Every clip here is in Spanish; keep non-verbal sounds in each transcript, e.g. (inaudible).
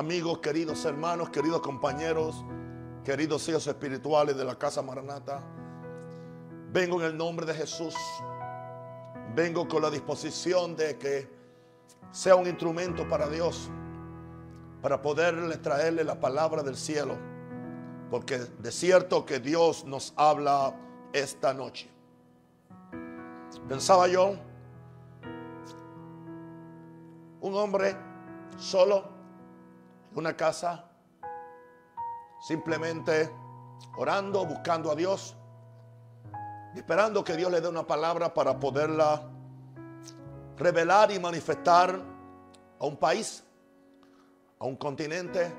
amigos, queridos hermanos, queridos compañeros, queridos hijos espirituales de la casa Maranata. Vengo en el nombre de Jesús. Vengo con la disposición de que sea un instrumento para Dios, para poderle traerle la palabra del cielo. Porque de cierto que Dios nos habla esta noche. Pensaba yo, un hombre solo una casa, simplemente orando, buscando a Dios, esperando que Dios le dé una palabra para poderla revelar y manifestar a un país, a un continente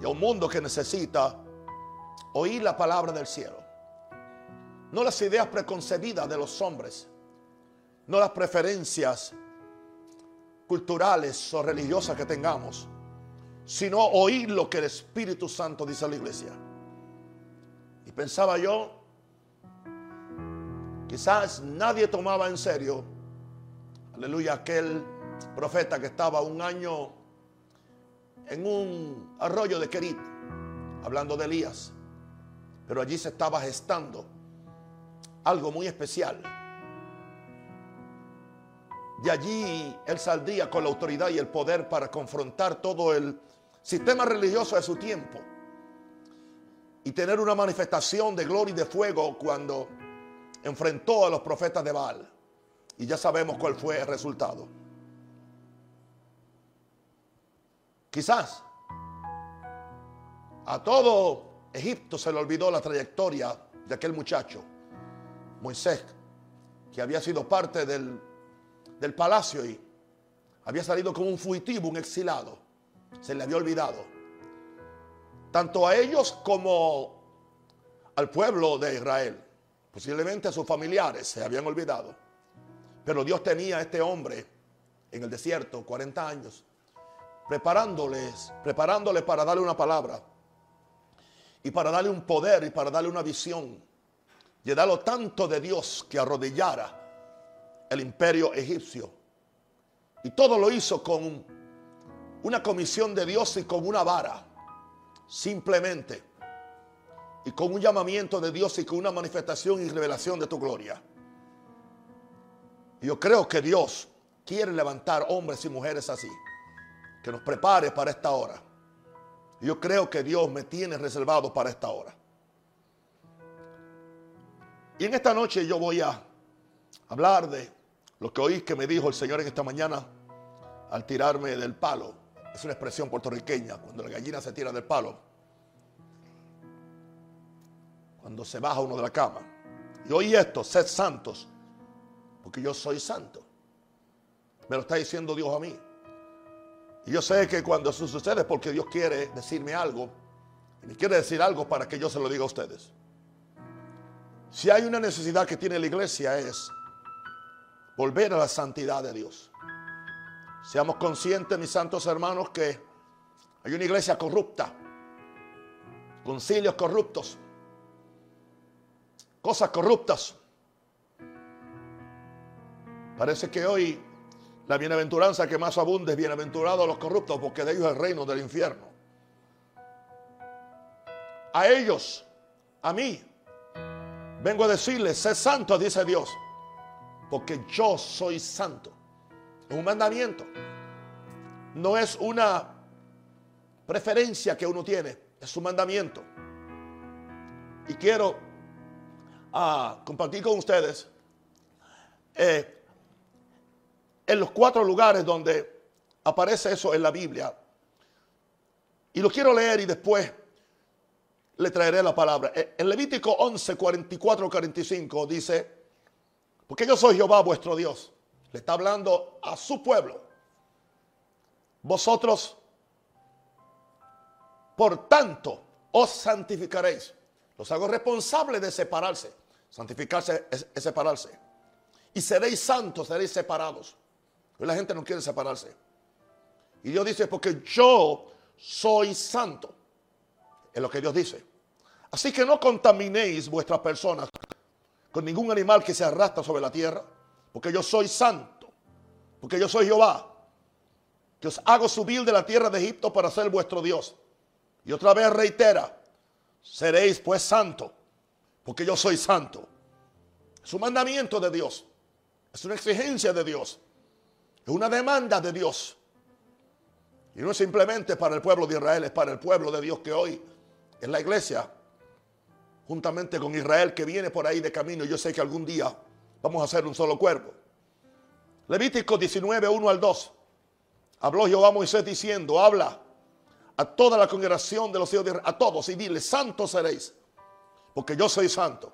y a un mundo que necesita oír la palabra del cielo. No las ideas preconcebidas de los hombres, no las preferencias culturales o religiosas que tengamos, sino oír lo que el Espíritu Santo dice a la iglesia. Y pensaba yo, quizás nadie tomaba en serio, aleluya, aquel profeta que estaba un año en un arroyo de Kerit, hablando de Elías, pero allí se estaba gestando algo muy especial. De allí él saldría con la autoridad y el poder para confrontar todo el sistema religioso de su tiempo y tener una manifestación de gloria y de fuego cuando enfrentó a los profetas de Baal. Y ya sabemos cuál fue el resultado. Quizás a todo Egipto se le olvidó la trayectoria de aquel muchacho, Moisés, que había sido parte del, del palacio y había salido como un fugitivo, un exilado. Se le había olvidado. Tanto a ellos como al pueblo de Israel. Posiblemente a sus familiares se habían olvidado. Pero Dios tenía a este hombre en el desierto 40 años, preparándoles, preparándole para darle una palabra y para darle un poder y para darle una visión. Llenarlo tanto de Dios que arrodillara el imperio egipcio. Y todo lo hizo con una comisión de Dios y con una vara. Simplemente. Y con un llamamiento de Dios y con una manifestación y revelación de tu gloria. Yo creo que Dios quiere levantar hombres y mujeres así. Que nos prepare para esta hora. Yo creo que Dios me tiene reservado para esta hora. Y en esta noche yo voy a hablar de lo que oí que me dijo el Señor en esta mañana al tirarme del palo. Es una expresión puertorriqueña, cuando la gallina se tira del palo. Cuando se baja uno de la cama. Y oí esto, sed santos, porque yo soy santo. Me lo está diciendo Dios a mí. Y yo sé que cuando eso sucede es porque Dios quiere decirme algo. Y me quiere decir algo para que yo se lo diga a ustedes. Si hay una necesidad que tiene la iglesia es volver a la santidad de Dios. Seamos conscientes, mis santos hermanos, que hay una iglesia corrupta, concilios corruptos, cosas corruptas. Parece que hoy la bienaventuranza que más abunde es bienaventurado a los corruptos, porque de ellos es el reino del infierno. A ellos, a mí, vengo a decirles, sé santo, dice Dios, porque yo soy santo. Es un mandamiento. No es una preferencia que uno tiene, es un mandamiento. Y quiero ah, compartir con ustedes eh, en los cuatro lugares donde aparece eso en la Biblia. Y lo quiero leer y después le traeré la palabra. Eh, en Levítico 11, 44, 45 dice, porque yo soy Jehová vuestro Dios. Le está hablando a su pueblo. Vosotros, por tanto, os santificaréis. Los hago responsables de separarse. Santificarse es, separarse. Y seréis santos, seréis separados. Pero la gente no quiere separarse. Y Dios dice, porque yo soy santo. Es lo que Dios dice. Así que no contaminéis vuestras personas con ningún animal que se arrastra sobre la tierra. Porque yo soy santo. Porque yo soy Jehová. que os hago subir de la tierra de Egipto para ser vuestro Dios. Y otra vez reitera, seréis pues santo, porque yo soy santo. Es un mandamiento de Dios, es una exigencia de Dios, es una demanda de Dios. Y no es simplemente para el pueblo de Israel, es para el pueblo de Dios que hoy en la iglesia, juntamente con Israel que viene por ahí de camino, yo sé que algún día vamos a ser un solo cuerpo. Levítico 19, 1 al 2. Habló Jehová a Moisés diciendo, habla a toda la congregación de los hijos de Israel, a todos, y dile, santos seréis, porque yo soy santo,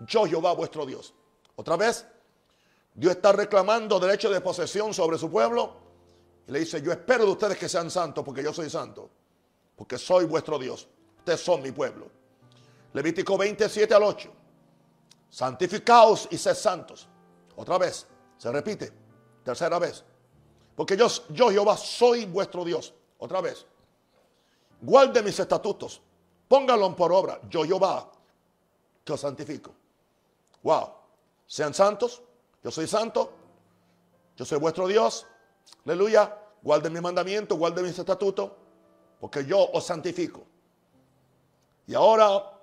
yo Jehová vuestro Dios. Otra vez, Dios está reclamando derecho de posesión sobre su pueblo y le dice, yo espero de ustedes que sean santos, porque yo soy santo, porque soy vuestro Dios, ustedes son mi pueblo. Levítico 27 al 8, santificaos y sed santos. Otra vez, se repite, tercera vez. Porque yo, yo Jehová soy vuestro Dios. Otra vez. Guarde mis estatutos. Pónganlos por obra. Yo Jehová que os santifico. Wow. Sean santos. Yo soy santo. Yo soy vuestro Dios. Aleluya. Guarden mis mandamientos. Guarden mis estatutos. Porque yo os santifico. Y ahora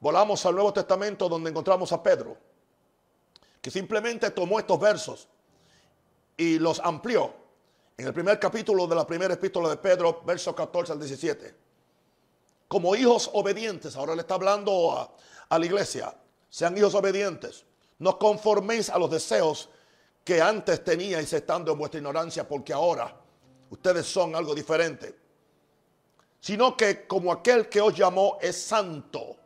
volamos al Nuevo Testamento donde encontramos a Pedro. Que simplemente tomó estos versos y los amplió en el primer capítulo de la primera epístola de Pedro, versos 14 al 17. Como hijos obedientes, ahora le está hablando a, a la iglesia, sean hijos obedientes, no conforméis a los deseos que antes teníais estando en vuestra ignorancia, porque ahora ustedes son algo diferente, sino que como aquel que os llamó es santo,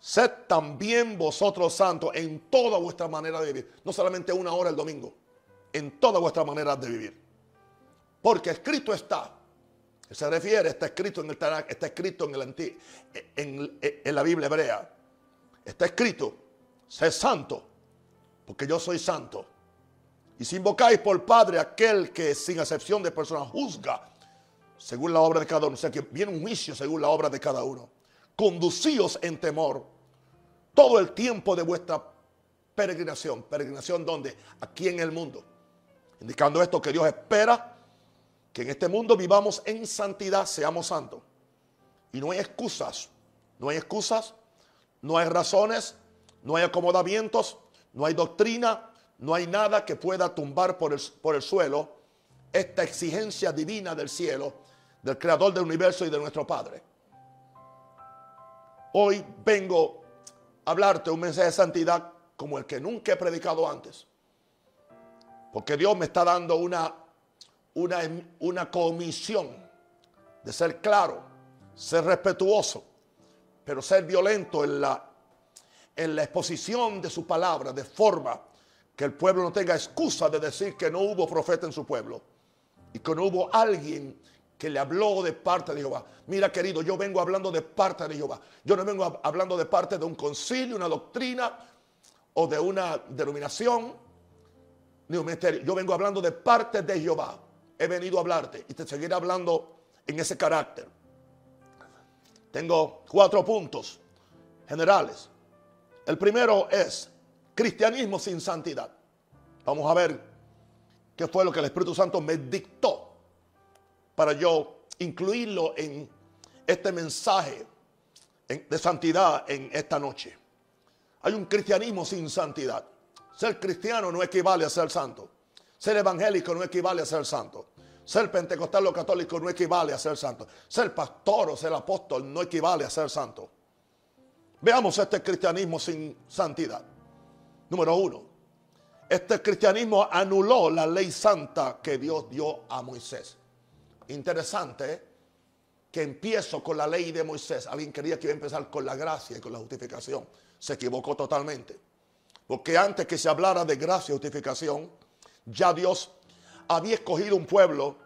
sed también vosotros santos en toda vuestra manera de vivir, no solamente una hora el domingo, en toda vuestra manera de vivir. Porque escrito está. Se refiere, está escrito en el Tanakh, está escrito en, el en, en la Biblia hebrea. Está escrito, sé santo, porque yo soy santo. Y si invocáis por Padre aquel que sin excepción de personas juzga según la obra de cada uno, o sea que viene un juicio según la obra de cada uno, conducíos en temor todo el tiempo de vuestra peregrinación. ¿Peregrinación donde Aquí en el mundo. Indicando esto que Dios espera que en este mundo vivamos en santidad, seamos santos. Y no hay excusas, no hay excusas, no hay razones, no hay acomodamientos, no hay doctrina, no hay nada que pueda tumbar por el, por el suelo esta exigencia divina del cielo, del creador del universo y de nuestro Padre. Hoy vengo a hablarte un mensaje de santidad como el que nunca he predicado antes. Porque Dios me está dando una una, una comisión de ser claro, ser respetuoso, pero ser violento en la, en la exposición de su palabra, de forma que el pueblo no tenga excusa de decir que no hubo profeta en su pueblo y que no hubo alguien que le habló de parte de Jehová. Mira, querido, yo vengo hablando de parte de Jehová. Yo no vengo hablando de parte de un concilio, una doctrina o de una denominación ni un ministerio. Yo vengo hablando de parte de Jehová he venido a hablarte y te seguiré hablando en ese carácter. Tengo cuatro puntos generales. El primero es cristianismo sin santidad. Vamos a ver qué fue lo que el Espíritu Santo me dictó para yo incluirlo en este mensaje de santidad en esta noche. Hay un cristianismo sin santidad. Ser cristiano no equivale a ser santo. Ser evangélico no equivale a ser santo. Ser pentecostal o católico no equivale a ser santo. Ser pastor o ser apóstol no equivale a ser santo. Veamos este cristianismo sin santidad. Número uno, este cristianismo anuló la ley santa que Dios dio a Moisés. Interesante que empiezo con la ley de Moisés. Alguien quería que iba a empezar con la gracia y con la justificación. Se equivocó totalmente. Porque antes que se hablara de gracia y justificación, ya Dios había escogido un pueblo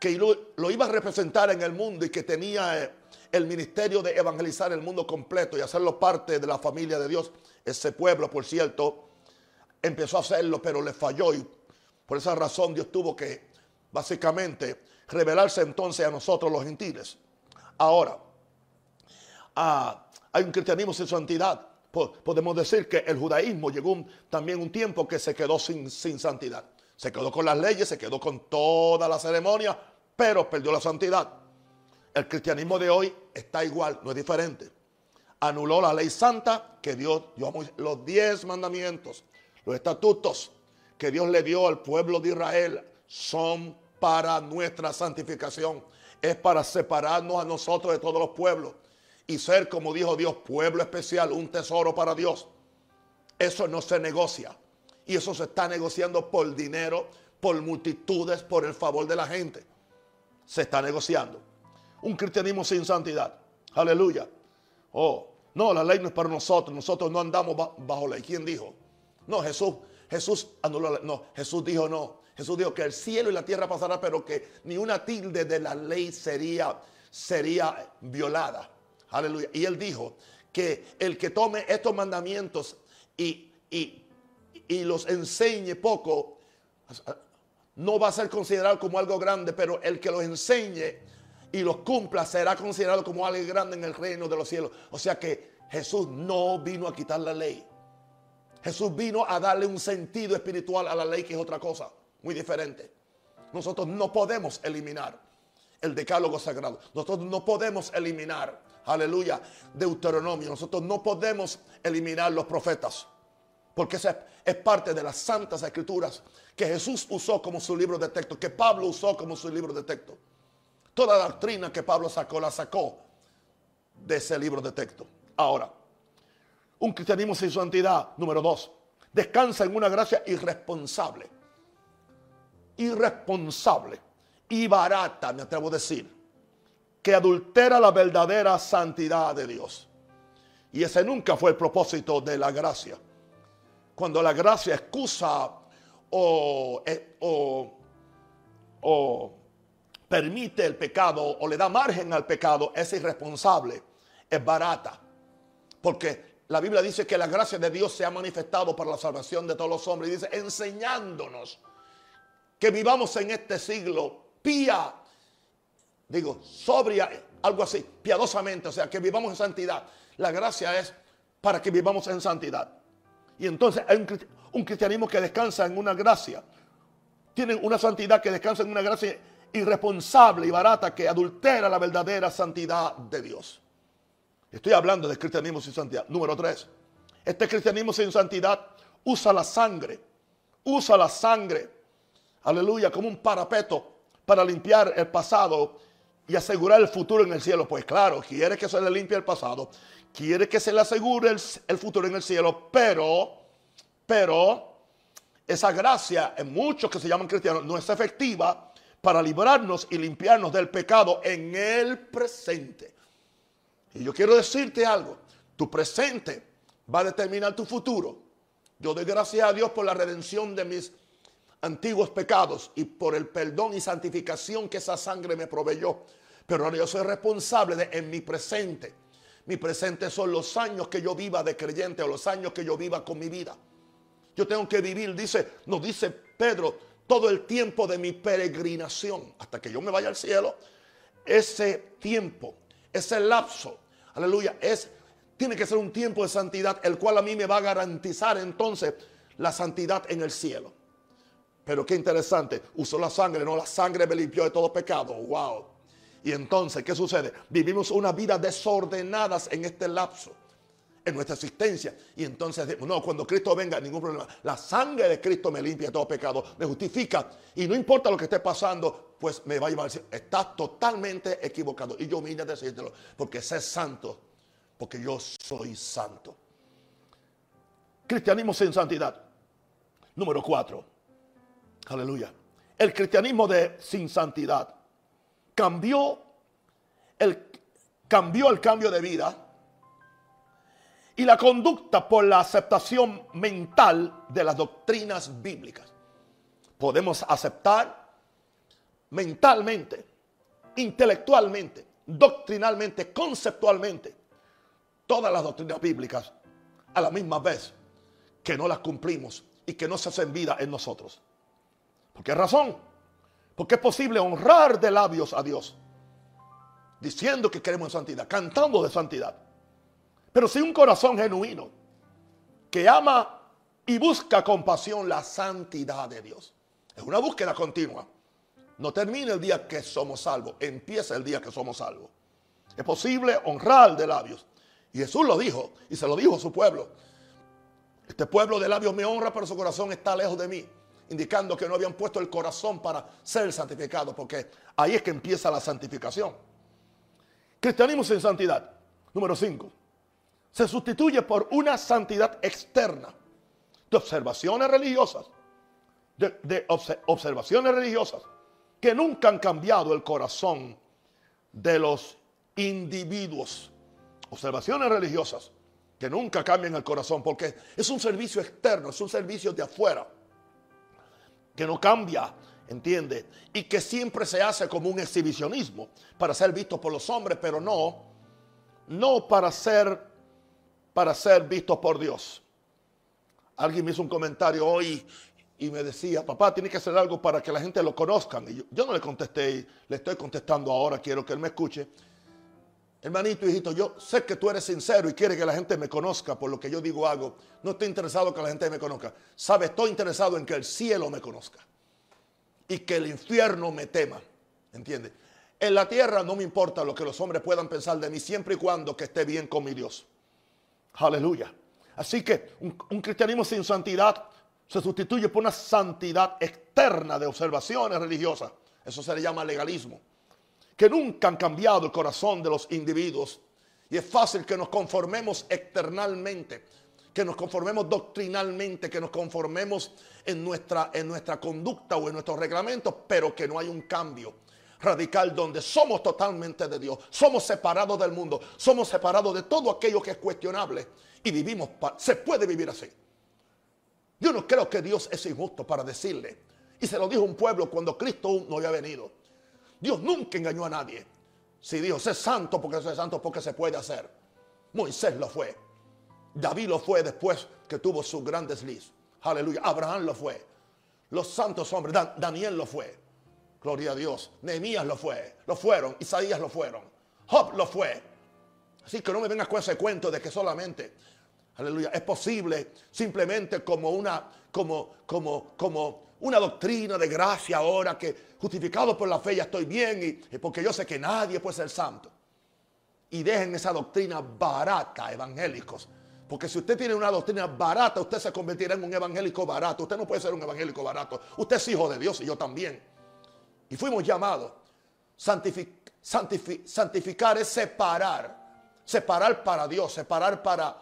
que lo, iba a representar en el mundo y que tenía eh, el ministerio de evangelizar el mundo completo y hacerlo parte de la familia de Dios. Ese pueblo, por cierto, empezó a hacerlo, pero le falló y por esa razón Dios tuvo que básicamente revelarse entonces a nosotros los gentiles. Ahora, ah, hay un cristianismo sin santidad. Podemos decir que el judaísmo llegó también un tiempo que se quedó sin, santidad. Se quedó con las leyes, se quedó con toda la ceremonia, pero perdió la santidad. El cristianismo de hoy está igual, no es diferente. Anuló la ley santa que Dios dio los diez mandamientos, los estatutos que Dios le dio al pueblo de Israel son para nuestra santificación. Es para separarnos a nosotros de todos los pueblos y ser, como dijo Dios, pueblo especial, un tesoro para Dios. Eso no se negocia. Y eso se está negociando por dinero, por multitudes, por el favor de la gente. Se está negociando. Un cristianismo sin santidad. Aleluya. Oh, no, la ley no es para nosotros. Nosotros no andamos bajo ley. ¿Quién dijo? No, Jesús. Jesús anuló No, Jesús dijo no. Jesús dijo que el cielo y la tierra pasarán, pero que ni una tilde de la ley sería, sería violada. Aleluya. Y él dijo que el que tome estos mandamientos y, y, los enseñe poco, no va a ser considerado como algo grande, pero el que los enseñe y los cumpla será considerado como algo grande en el reino de los cielos. O sea que Jesús no vino a quitar la ley. Jesús vino a darle un sentido espiritual a la ley que es otra cosa, muy diferente. Nosotros no podemos eliminar el decálogo sagrado. Nosotros no podemos eliminar aleluya, Deuteronomio. Nosotros no podemos eliminar los profetas, porque esa es parte de las santas escrituras que Jesús usó como su libro de texto, que Pablo usó como su libro de texto. Toda la doctrina que Pablo sacó, la sacó de ese libro de texto. Ahora, un cristianismo sin santidad, número dos, descansa en una gracia irresponsable. Irresponsable y barata, me atrevo a decir que adultera la verdadera santidad de Dios. Y ese nunca fue el propósito de la gracia. Cuando la gracia excusa o, eh, o, permite el pecado o le da margen al pecado, es irresponsable, es barata. Porque la Biblia dice que la gracia de Dios se ha manifestado para la salvación de todos los hombres. Y dice, enseñándonos que vivamos en este siglo pía digo, sobria, algo así, piadosamente, o sea, que vivamos en santidad. La gracia es para que vivamos en santidad. Y entonces hay un, cristianismo que descansa en una gracia. Tienen una santidad que descansa en una gracia irresponsable y barata que adultera la verdadera santidad de Dios. Estoy hablando de cristianismo sin santidad. Número tres. Este cristianismo sin santidad usa la sangre. Usa la sangre. Aleluya, como un parapeto para limpiar el pasado y asegurar el futuro en el cielo. Pues claro, quiere que se le limpie el pasado, quiere que se le asegure el, futuro en el cielo, pero, pero, esa gracia en muchos que se llaman cristianos no es efectiva para librarnos y limpiarnos del pecado en el presente. Y yo quiero decirte algo, tu presente va a determinar tu futuro. Yo doy gracias a Dios por la redención de mis antiguos pecados y por el perdón y santificación que esa sangre me proveyó. Pero ahora yo soy responsable de en mi presente. Mi presente son los años que yo viva de creyente o los años que yo viva con mi vida. Yo tengo que vivir, dice, nos dice Pedro, todo el tiempo de mi peregrinación hasta que yo me vaya al cielo. Ese tiempo, ese lapso, aleluya, es tiene que ser un tiempo de santidad, el cual a mí me va a garantizar entonces la santidad en el cielo. Pero qué interesante, usó la sangre, no la sangre me limpió de todo pecado. Wow. Y entonces, ¿qué sucede? Vivimos una vida desordenadas en este lapso, en nuestra existencia. Y entonces, no, cuando Cristo venga, ningún problema. La sangre de Cristo me limpia de todo pecado, me justifica. Y no importa lo que esté pasando, pues me va a llevar. Estás totalmente equivocado. Y yo vine a decírtelo, porque sé santo, porque yo soy santo. Cristianismo sin santidad. Número cuatro Aleluya. El cristianismo de sin santidad cambió el, cambió el cambio de vida y la conducta por la aceptación mental de las doctrinas bíblicas. Podemos aceptar mentalmente, intelectualmente, doctrinalmente, conceptualmente, todas las doctrinas bíblicas a la misma vez que no las cumplimos y que no se hacen vida en nosotros. ¿Por qué razón? Porque es posible honrar de labios a Dios, diciendo que queremos santidad, cantando de santidad. Pero si un corazón genuino que ama y busca con pasión la santidad de Dios. Es una búsqueda continua. No termina el día que somos salvos, empieza el día que somos salvos. Es posible honrar de labios. Y Jesús lo dijo, y se lo dijo a su pueblo. Este pueblo de labios me honra, pero su corazón está lejos de mí, indicando que no habían puesto el corazón para ser santificado, porque ahí es que empieza la santificación. Cristianismo sin santidad. Número 5. Se sustituye por una santidad externa de observaciones religiosas, de, observaciones religiosas que nunca han cambiado el corazón de los individuos. Observaciones religiosas que nunca cambian el corazón porque es un servicio externo, es un servicio de afuera, que no cambia, ¿entiende? Y que siempre se hace como un exhibicionismo para ser visto por los hombres, pero no, no para ser, para ser visto por Dios. Alguien me hizo un comentario hoy y me decía, papá, tiene que hacer algo para que la gente lo conozca. Y yo, yo no le contesté, le estoy contestando ahora, quiero que él me escuche. Hermanito, hijito, yo sé que tú eres sincero y quieres que la gente me conozca por lo que yo digo hago. No estoy interesado en que la gente me conozca. Sabe, estoy interesado en que el cielo me conozca y que el infierno me tema. ¿Entiendes? En la tierra no me importa lo que los hombres puedan pensar de mí siempre y cuando esté bien con mi Dios. Aleluya. Así que un cristianismo sin santidad se sustituye por una santidad externa de observaciones religiosas. Eso se le llama legalismo que nunca han cambiado el corazón de los individuos. Y es fácil que nos conformemos externalmente, que nos conformemos doctrinalmente, que nos conformemos en nuestra, en nuestra conducta o en nuestros reglamentos, pero que no hay un cambio radical donde somos totalmente de Dios, somos separados del mundo, somos separados de todo aquello que es cuestionable y vivimos, se puede vivir así. Yo no creo que Dios es injusto para decirle, y se lo dijo un pueblo cuando Cristo no había venido. Dios nunca engañó a nadie. Si Dios es santo porque es santo porque se puede hacer. Moisés lo fue. David lo fue después que tuvo su gran desliz. Aleluya. Abraham lo fue. Los santos hombres. Daniel lo fue. Gloria a Dios. Nehemías lo fue. Lo fueron. Isaías lo fueron. Job lo fue. Así que no me vengas con ese cuento de que solamente, aleluya, es posible simplemente como una, como, como, como una doctrina de gracia ahora que justificado por la fe ya estoy bien y, porque yo sé que nadie puede ser santo. Y dejen esa doctrina barata, evangélicos. Porque si usted tiene una doctrina barata, usted se convertirá en un evangélico barato. Usted no puede ser un evangélico barato. Usted es hijo de Dios y yo también. Y fuimos llamados. santificar es separar. Separar para Dios, separar para,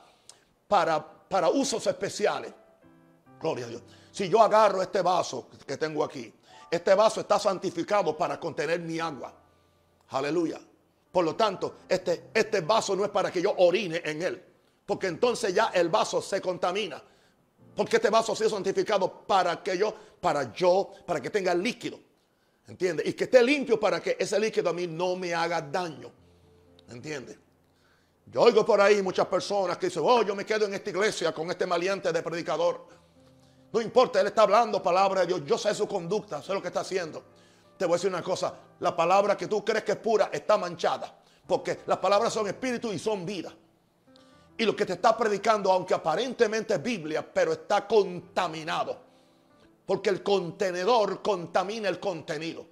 para, para usos especiales. Gloria a Dios. Si yo agarro este vaso que tengo aquí, este vaso está santificado para contener mi agua. Aleluya. Por lo tanto, este, este vaso no es para que yo orine en él. Porque entonces ya el vaso se contamina. Porque este vaso ha sido santificado para que yo, para yo, para que tenga líquido. ¿Entiendes? Y que esté limpio para que ese líquido a mí no me haga daño. ¿Entiendes? Yo oigo por ahí muchas personas que dicen, oh, yo me quedo en esta iglesia con este maleante de predicador. No importa, Él está hablando palabra de Dios. Yo sé su conducta, sé lo que está haciendo. Te voy a decir una cosa. La palabra que tú crees que es pura está manchada. Porque las palabras son espíritu y son vida. Y lo que te está predicando, aunque aparentemente es Biblia, pero está contaminado. Porque el contenedor contamina el contenido.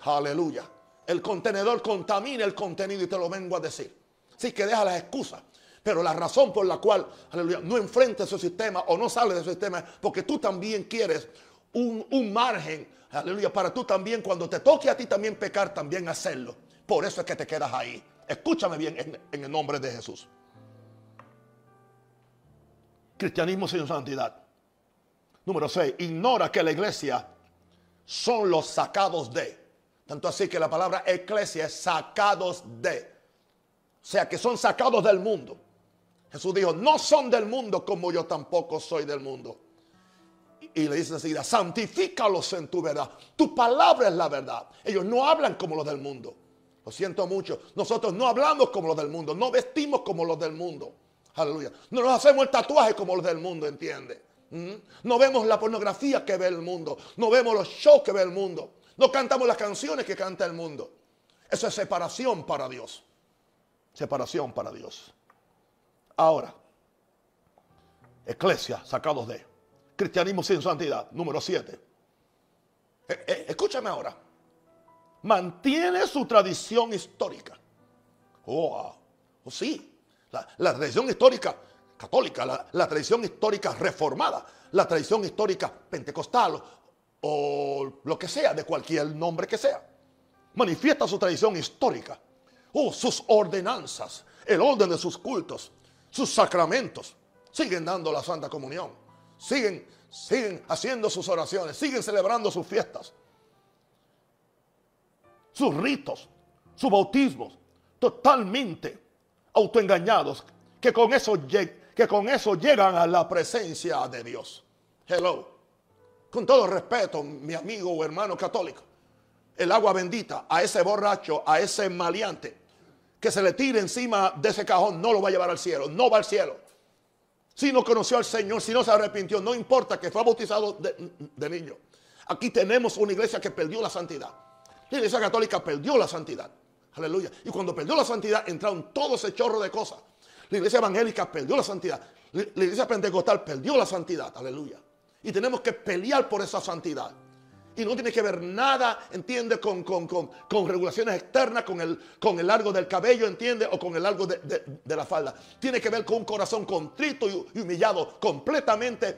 Aleluya. El contenedor contamina el contenido y te lo vengo a decir. Así que deja las excusas. Pero la razón por la cual, aleluya, no enfrenta su sistema o no sale de su sistema es porque tú también quieres un, margen, aleluya, para tú también, cuando te toque a ti también pecar, también hacerlo. Por eso es que te quedas ahí. Escúchame bien en, en el nombre de Jesús. Cristianismo sin santidad. Número 6. Ignora que la iglesia son los sacados de. Tanto así que la palabra iglesia es sacados de. O sea que son sacados del mundo. Jesús dijo, no son del mundo como yo tampoco soy del mundo. Y le dice enseguida, santifícalos en tu verdad. Tu palabra es la verdad. Ellos no hablan como los del mundo. Lo siento mucho. Nosotros no hablamos como los del mundo. No vestimos como los del mundo. Aleluya. No nos hacemos el tatuaje como los del mundo, ¿entiende? ¿Mm? No vemos la pornografía que ve el mundo. No vemos los shows que ve el mundo. No cantamos las canciones que canta el mundo. Eso es separación para Dios. Separación para Dios. Ahora, Eclesia, sacados de. Cristianismo sin santidad, número 7. Eh, eh, escúchame ahora. Mantiene su tradición histórica. Oh, sí. La, tradición histórica católica, la, tradición histórica reformada, la tradición histórica pentecostal o lo que sea, de cualquier nombre que sea. Manifiesta su tradición histórica. Oh, sus ordenanzas, el orden de sus cultos, sus sacramentos. Siguen dando la Santa Comunión. Siguen, siguen haciendo sus oraciones. Siguen celebrando sus fiestas. Sus ritos, sus bautismos. Totalmente autoengañados. Que con eso, que con eso llegan a la presencia de Dios. Hello. Con todo respeto, mi amigo o hermano católico. El agua bendita a ese borracho, a ese maleante que se le tire encima de ese cajón no lo va a llevar al cielo, no va al cielo. Si no conoció al Señor, si no se arrepintió, no importa que fue bautizado de, niño. Aquí tenemos una iglesia que perdió la santidad. La iglesia católica perdió la santidad. Aleluya. Y cuando perdió la santidad, entraron todo ese chorro de cosas. La iglesia evangélica perdió la santidad. La iglesia pentecostal perdió la santidad. Aleluya. Y tenemos que pelear por esa santidad. Y no tiene que ver nada, entiende, con, con, regulaciones externas, con el, con el largo del cabello, entiende, o con el largo de, la falda. Tiene que ver con un corazón contrito y, humillado, completamente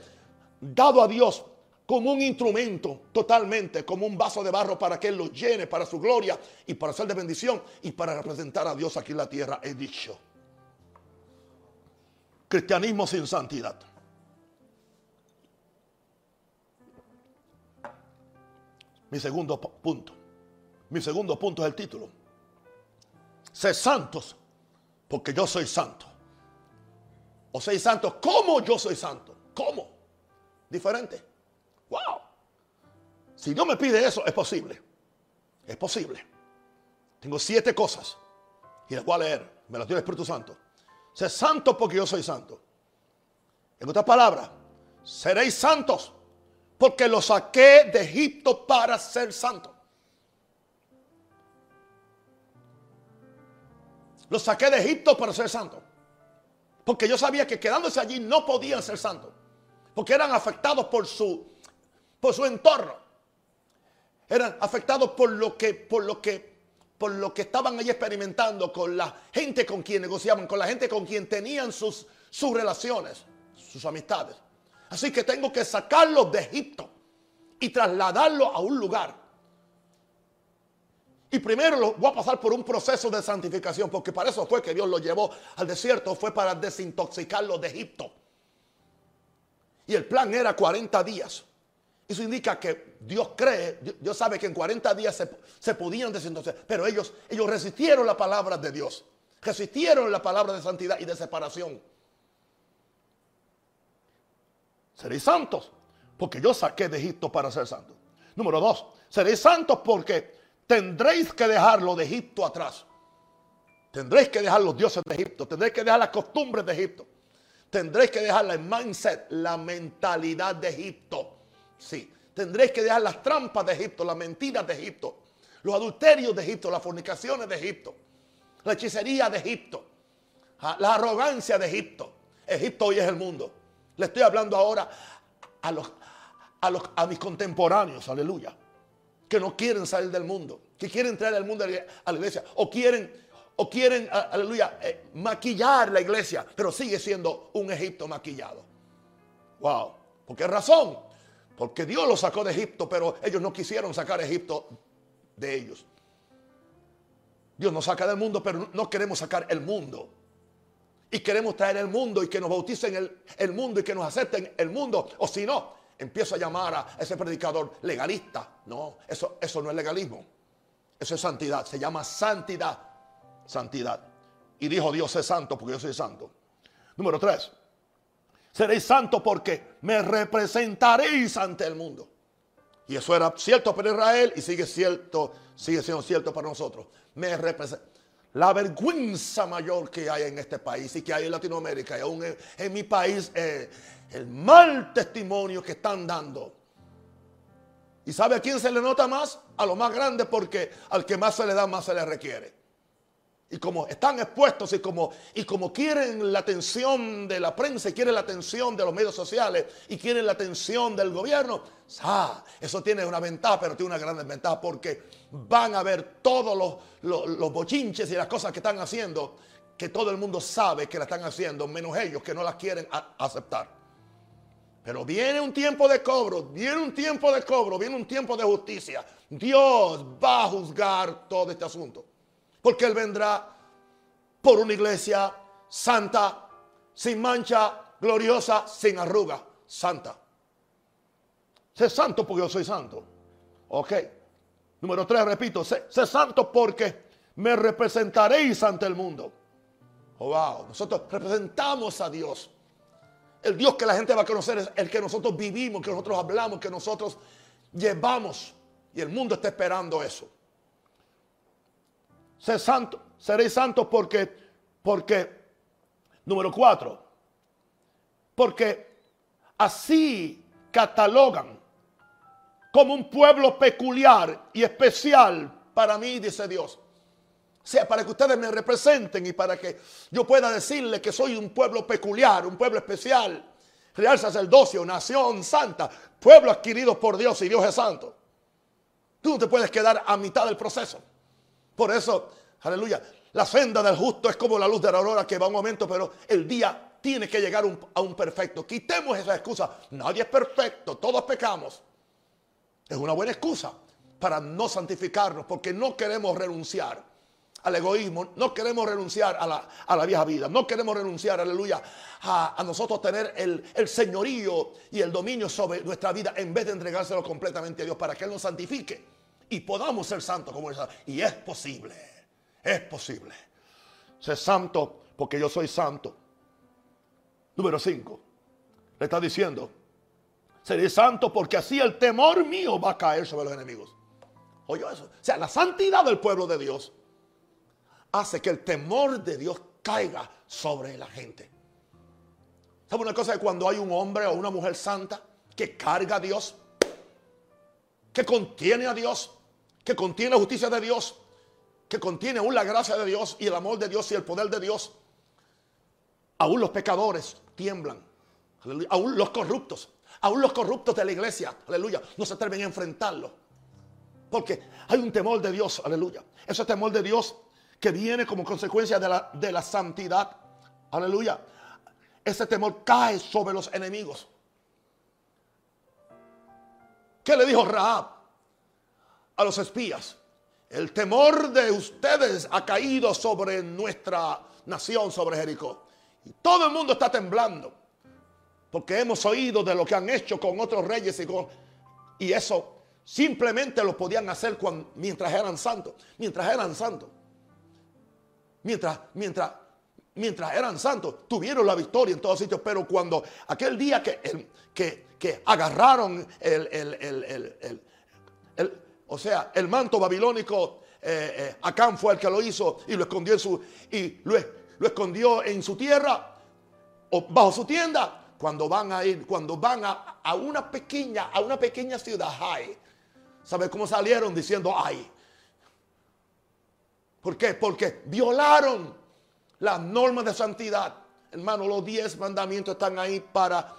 dado a Dios como un instrumento, totalmente, como un vaso de barro para que Él lo llene para su gloria y para ser de bendición y para representar a Dios aquí en la tierra, he dicho. Cristianismo sin santidad. Mi segundo punto. Mi segundo punto es el título. Sé santos porque yo soy santo. O seis santos como yo soy santo. ¿Cómo? Diferente. Wow. Si Dios me pide eso, es posible. Es posible. Tengo siete cosas. Y las voy a leer. Me las dio el Espíritu Santo. Sé santo porque yo soy santo. En otras palabras, seréis santos porque lo saqué de Egipto para ser santo. Lo saqué de Egipto para ser santo. Porque yo sabía que quedándose allí no podían ser santos. Porque eran afectados por su, por su entorno. Eran afectados por lo que, por lo que, por lo que estaban allí experimentando con la gente con quien negociaban, con la gente con quien tenían sus, sus relaciones, sus amistades. Así que tengo que sacarlos de Egipto y trasladarlos a un lugar. Y primero lo voy a pasar por un proceso de santificación, porque para eso fue que Dios lo llevó al desierto, fue para desintoxicarlos de Egipto. Y el plan era 40 días. Eso indica que Dios cree, Dios sabe que en 40 días se, se podían desintoxicar, pero ellos, ellos resistieron la palabra de Dios, resistieron la palabra de santidad y de separación. Seréis santos, porque yo saqué de Egipto para ser santo. Número dos, seréis santos porque tendréis que dejarlo de Egipto atrás. Tendréis que dejar los dioses de Egipto, tendréis que dejar las costumbres de Egipto. Tendréis que dejar la mindset, la mentalidad de Egipto. Sí, tendréis que dejar las trampas de Egipto, las mentiras de Egipto, los adulterios de Egipto, las fornicaciones de Egipto, la hechicería de Egipto, ah, la arrogancia de Egipto. Egipto hoy es el mundo. Le estoy hablando ahora a, los, a, los, a mis contemporáneos, aleluya, que no quieren salir del mundo, que quieren traer al mundo a la iglesia, o quieren, o quieren aleluya, eh, maquillar la iglesia, pero sigue siendo un Egipto maquillado. Wow, ¿por qué razón? Porque Dios los sacó de Egipto, pero ellos no quisieron sacar a Egipto de ellos. Dios nos saca del mundo, pero no queremos sacar el mundo y queremos traer el mundo y que nos bauticen el, el mundo y que nos acepten el mundo. O si no, empiezo a llamar a ese predicador legalista. No, eso, eso no es legalismo. Eso es santidad. Se llama santidad. Santidad. Y dijo Dios es santo porque yo soy santo. Número tres. Seréis santos porque me representaréis ante el mundo. Y eso era cierto para Israel y sigue, cierto, sigue siendo cierto para nosotros. Me representaréis la vergüenza mayor que hay en este país y que hay en Latinoamérica y aún en, mi país, eh, el mal testimonio que están dando. ¿Y sabe a quién se le nota más? A lo más grande porque al que más se le da, más se le requiere. Y como están expuestos y como, y como quieren la atención de la prensa y quieren la atención de los medios sociales y quieren la atención del gobierno, ah, eso tiene una ventaja, pero tiene una gran desventaja porque van a ver todos los, los bochinches y las cosas que están haciendo, que todo el mundo sabe que la están haciendo, menos ellos que no las quieren aceptar. Pero viene un tiempo de cobro, viene un tiempo de cobro, viene un tiempo de justicia. Dios va a juzgar todo este asunto. Porque Él vendrá por una iglesia santa, sin mancha, gloriosa, sin arruga, santa. Sé santo porque yo soy santo. Ok. Número tres, repito, sé, santo porque me representaréis ante el mundo. Oh, wow. Nosotros representamos a Dios. El Dios que la gente va a conocer es el que nosotros vivimos, que nosotros hablamos, que nosotros llevamos. Y el mundo está esperando eso. Santo, seréis santos porque, porque, número cuatro, porque así catalogan como un pueblo peculiar y especial para mí, dice Dios. O sea, para que ustedes me representen y para que yo pueda decirle que soy un pueblo peculiar, un pueblo especial, real sacerdocio, nación santa, pueblo adquirido por Dios y Dios es santo. Tú no te puedes quedar a mitad del proceso. Por eso, aleluya, la senda del justo es como la luz de la aurora que va un momento, pero el día tiene que llegar a un perfecto. Quitemos esa excusa. Nadie es perfecto, todos pecamos. Es una buena excusa para no santificarnos, porque no queremos renunciar al egoísmo, no queremos renunciar a la, vieja vida, no queremos renunciar, aleluya, a, nosotros tener el, el, señorío y el dominio sobre nuestra vida en vez de entregárselo completamente a Dios para que Él nos santifique y podamos ser santos como Él. Y es posible, es posible. Ser santo porque yo soy santo. Número 5. Le está diciendo, seré santo porque así el temor mío va a caer sobre los enemigos. Oye eso. O sea, la santidad del pueblo de Dios hace que el temor de Dios caiga sobre la gente. ¿Sabe una cosa? Cuando hay un hombre o una mujer santa que carga a Dios, que contiene a Dios, que contiene la justicia de Dios, que contiene aún la gracia de Dios y el amor de Dios y el poder de Dios, aún los pecadores tiemblan, aún los corruptos, aún los corruptos de la iglesia, aleluya, no se atreven a enfrentarlo. Porque hay un temor de Dios, aleluya. Ese temor de Dios que viene como consecuencia de la, de la santidad, aleluya. Ese temor cae sobre los enemigos. ¿Qué le dijo Raab? A los espías. El temor de ustedes ha caído sobre nuestra nación, sobre Jericó. Y todo el mundo está temblando. Porque hemos oído de lo que han hecho con otros reyes y con... Y eso simplemente lo podían hacer mientras eran santos. Mientras eran santos. Mientras, mientras, mientras eran santos, tuvieron la victoria en todos sitios. Pero cuando aquel día que, que, que agarraron el, el o sea, el manto babilónico, eh, eh, Acán fue el que lo hizo y lo escondió en su, tierra o bajo su tienda. Cuando van a ir, cuando van a, una pequeña, a una pequeña ciudad, ay, ¿sabe cómo salieron diciendo ay? ¿Por qué? Porque violaron las normas de santidad. Hermano, los diez mandamientos están ahí para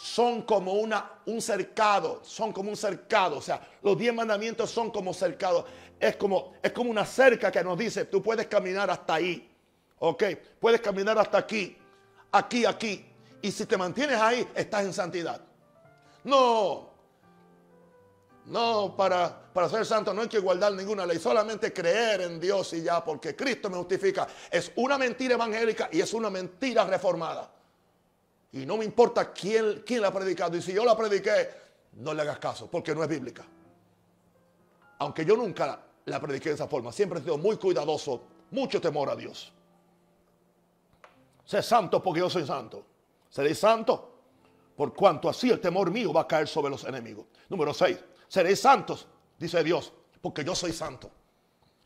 son como una, un cercado, son como un cercado, o sea, los diez mandamientos son como cercado, es como, es como una cerca que nos dice, tú puedes caminar hasta ahí, ok, puedes caminar hasta aquí, aquí, aquí, y si te mantienes ahí, estás en santidad. No, no, para, para ser santo no hay que guardar ninguna ley, solamente creer en Dios y ya, porque Cristo me justifica. Es una mentira evangélica y es una mentira reformada. Y no me importa quién, quién la ha predicado. Y si yo la prediqué, no le hagas caso, porque no es bíblica. Aunque yo nunca la prediqué de esa forma, siempre he sido muy cuidadoso, mucho temor a Dios. Sé santo porque yo soy santo. Seréis santo por cuanto así el temor mío va a caer sobre los enemigos. Número 6. Seréis santos, dice Dios, porque yo soy santo.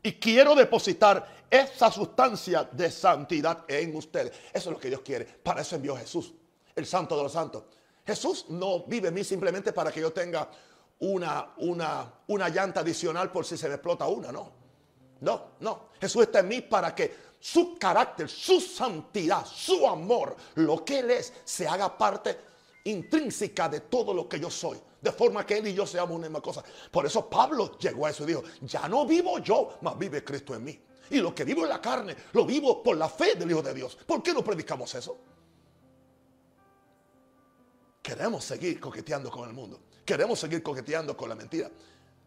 Y quiero depositar esa sustancia de santidad en ustedes. Eso es lo que Dios quiere. Para eso envió Jesús el santo de los santos. Jesús no vive en mí simplemente para que yo tenga una, una, una llanta adicional por si se me explota una, no. No, no. Jesús está en mí para que su carácter, su santidad, su amor, lo que Él es, se haga parte intrínseca de todo lo que yo soy. De forma que Él y yo seamos una misma cosa. Por eso Pablo llegó a eso y dijo, ya no vivo yo, mas vive Cristo en mí. Y lo que vivo en la carne, lo vivo por la fe del Hijo de Dios. ¿Por qué no predicamos eso? Queremos seguir coqueteando con el mundo. Queremos seguir coqueteando con la mentira.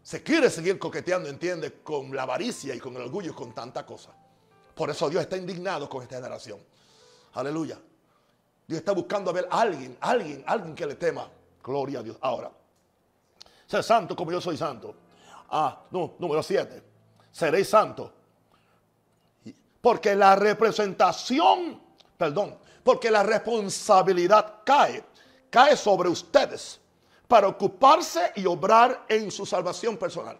Se quiere seguir coqueteando, entiende, con la avaricia y con el orgullo y con tanta cosa. Por eso Dios está indignado con esta generación. Aleluya. Dios está buscando a ver a alguien, alguien, alguien que le tema. Gloria a Dios. Ahora, ser santo como yo soy santo. Ah, número siete. Seréis santo. Porque la representación, perdón, porque la responsabilidad cae, cae sobre ustedes para ocuparse y obrar en su salvación personal.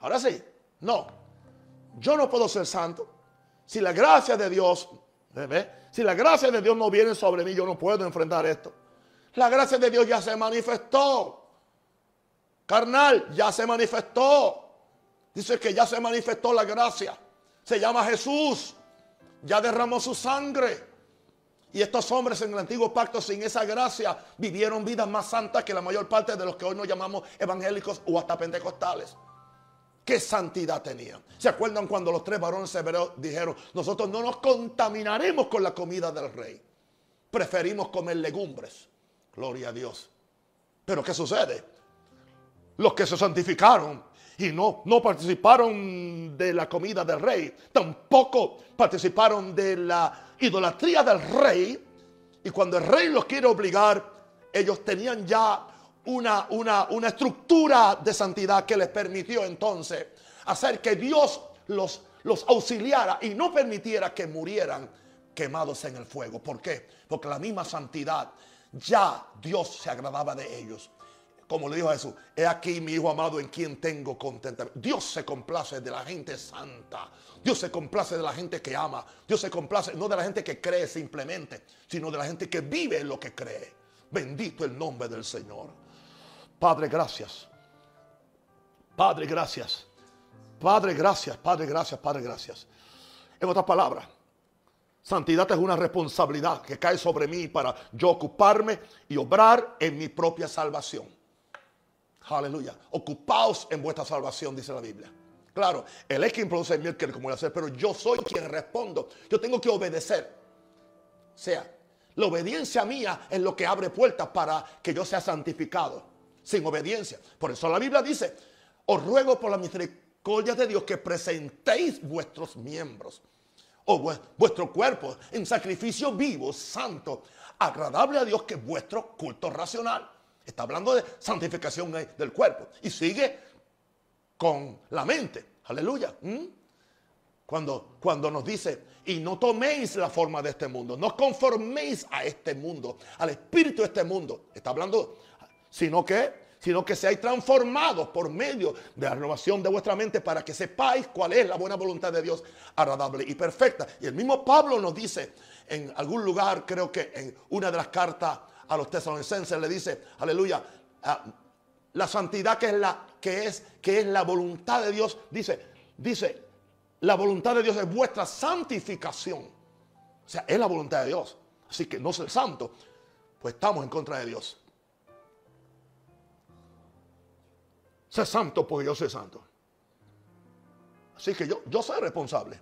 Ahora sí, no, yo no puedo ser santo. Si la gracia de Dios, si la gracia de Dios no viene sobre mí, yo no puedo enfrentar esto. La gracia de Dios ya se manifestó. Carnal, ya se manifestó. Dice que ya se manifestó la gracia. Se llama Jesús. Ya derramó su sangre. Y estos hombres en el antiguo pacto sin esa gracia vivieron vidas más santas que la mayor parte de los que hoy nos llamamos evangélicos o hasta pentecostales. ¿Qué santidad tenían? ¿Se acuerdan cuando los tres varones severos dijeron, nosotros no nos contaminaremos con la comida del rey? Preferimos comer legumbres. Gloria a Dios. Pero ¿qué sucede? Los que se santificaron y no, no participaron de la comida del rey, tampoco participaron de la idolatría del rey. Y cuando el rey los quiere obligar, ellos tenían ya una, una, una estructura de santidad que les permitió entonces hacer que Dios los, los auxiliara y no permitiera que murieran quemados en el fuego. ¿Por qué? Porque la misma santidad ya Dios se agradaba de ellos como le dijo Jesús, he aquí mi hijo amado en quien tengo contentamiento. Dios se complace de la gente santa. Dios se complace de la gente que ama. Dios se complace no de la gente que cree simplemente, sino de la gente que vive en lo que cree. Bendito el nombre del Señor. Padre, gracias. Padre, gracias. Padre, gracias. Padre, gracias. Padre, gracias. En otras palabras, santidad es una responsabilidad que cae sobre mí para yo ocuparme y obrar en mi propia salvación. Aleluya. Ocupaos en vuestra salvación, dice la Biblia. Claro, él es quien produce el miércoles como hacer, pero yo soy quien respondo. Yo tengo que obedecer. O sea, la obediencia mía es lo que abre puertas para que yo sea santificado. Sin obediencia. Por eso la Biblia dice, os ruego por la misericordia de Dios que presentéis vuestros miembros o vuestro cuerpo en sacrificio vivo, santo, agradable a Dios, que es vuestro culto racional. Está hablando de santificación del cuerpo. Y sigue con la mente. Aleluya. ¿Mm? Cuando, cuando nos dice, y no toméis la forma de este mundo, no conforméis a este mundo, al espíritu de este mundo. Está hablando, sino que, sino que seáis transformados por medio de la renovación de vuestra mente para que sepáis cuál es la buena voluntad de Dios, agradable y perfecta. Y el mismo Pablo nos dice en algún lugar, creo que en una de las cartas a los tesalonicenses, le dice, aleluya, ah, la santidad que es la, que es, que es la voluntad de Dios, dice, dice, la voluntad de Dios es vuestra santificación. O sea, es la voluntad de Dios. Así que no ser santo, pues estamos en contra de Dios. Ser santo porque yo soy santo. Así que yo, yo soy responsable.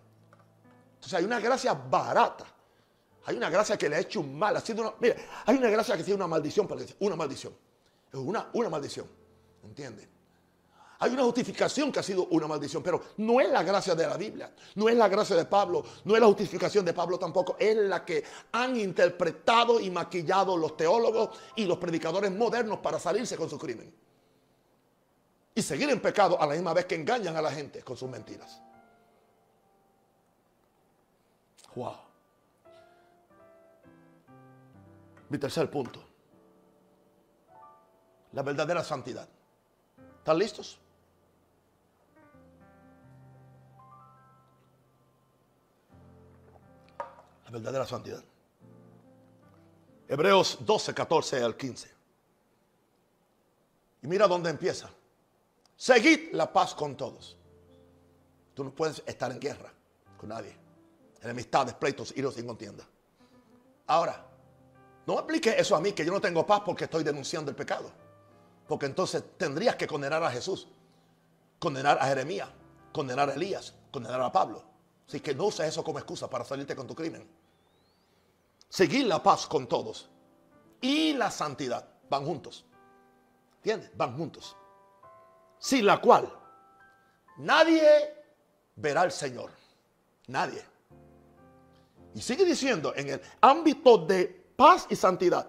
Entonces hay una gracia barata hay una gracia que le ha hecho un mal. mire, hay una gracia que tiene una maldición para una maldición. Es una, una maldición. ¿Entiende? Hay una justificación que ha sido una maldición, pero no es la gracia de la Biblia, no es la gracia de Pablo, no es la justificación de Pablo tampoco, es la que han interpretado y maquillado los teólogos y los predicadores modernos para salirse con su crimen. Y seguir en pecado a la misma vez que engañan a la gente con sus mentiras. Wow. Mi tercer punto. La verdadera santidad. ¿Están listos? Verdadera santidad. Hebreos 12, 14 al 15. Y mira dónde empieza. Seguid la paz con todos. Tú no puedes estar en guerra con nadie. Enemistades, pleitos, iros sin contienda. Ahora, no aplique eso a mí, que yo no tengo paz porque estoy denunciando el pecado. Porque entonces tendrías que condenar a Jesús, condenar a Jeremías, condenar a Elías, condenar a Pablo. Así que no uses eso como excusa para salirte con tu crimen. Seguir la paz con todos y la santidad van juntos. ¿Entiendes? Van juntos. Sin la cual nadie verá al Señor. Nadie. Y sigue diciendo, en el ámbito de paz y santidad,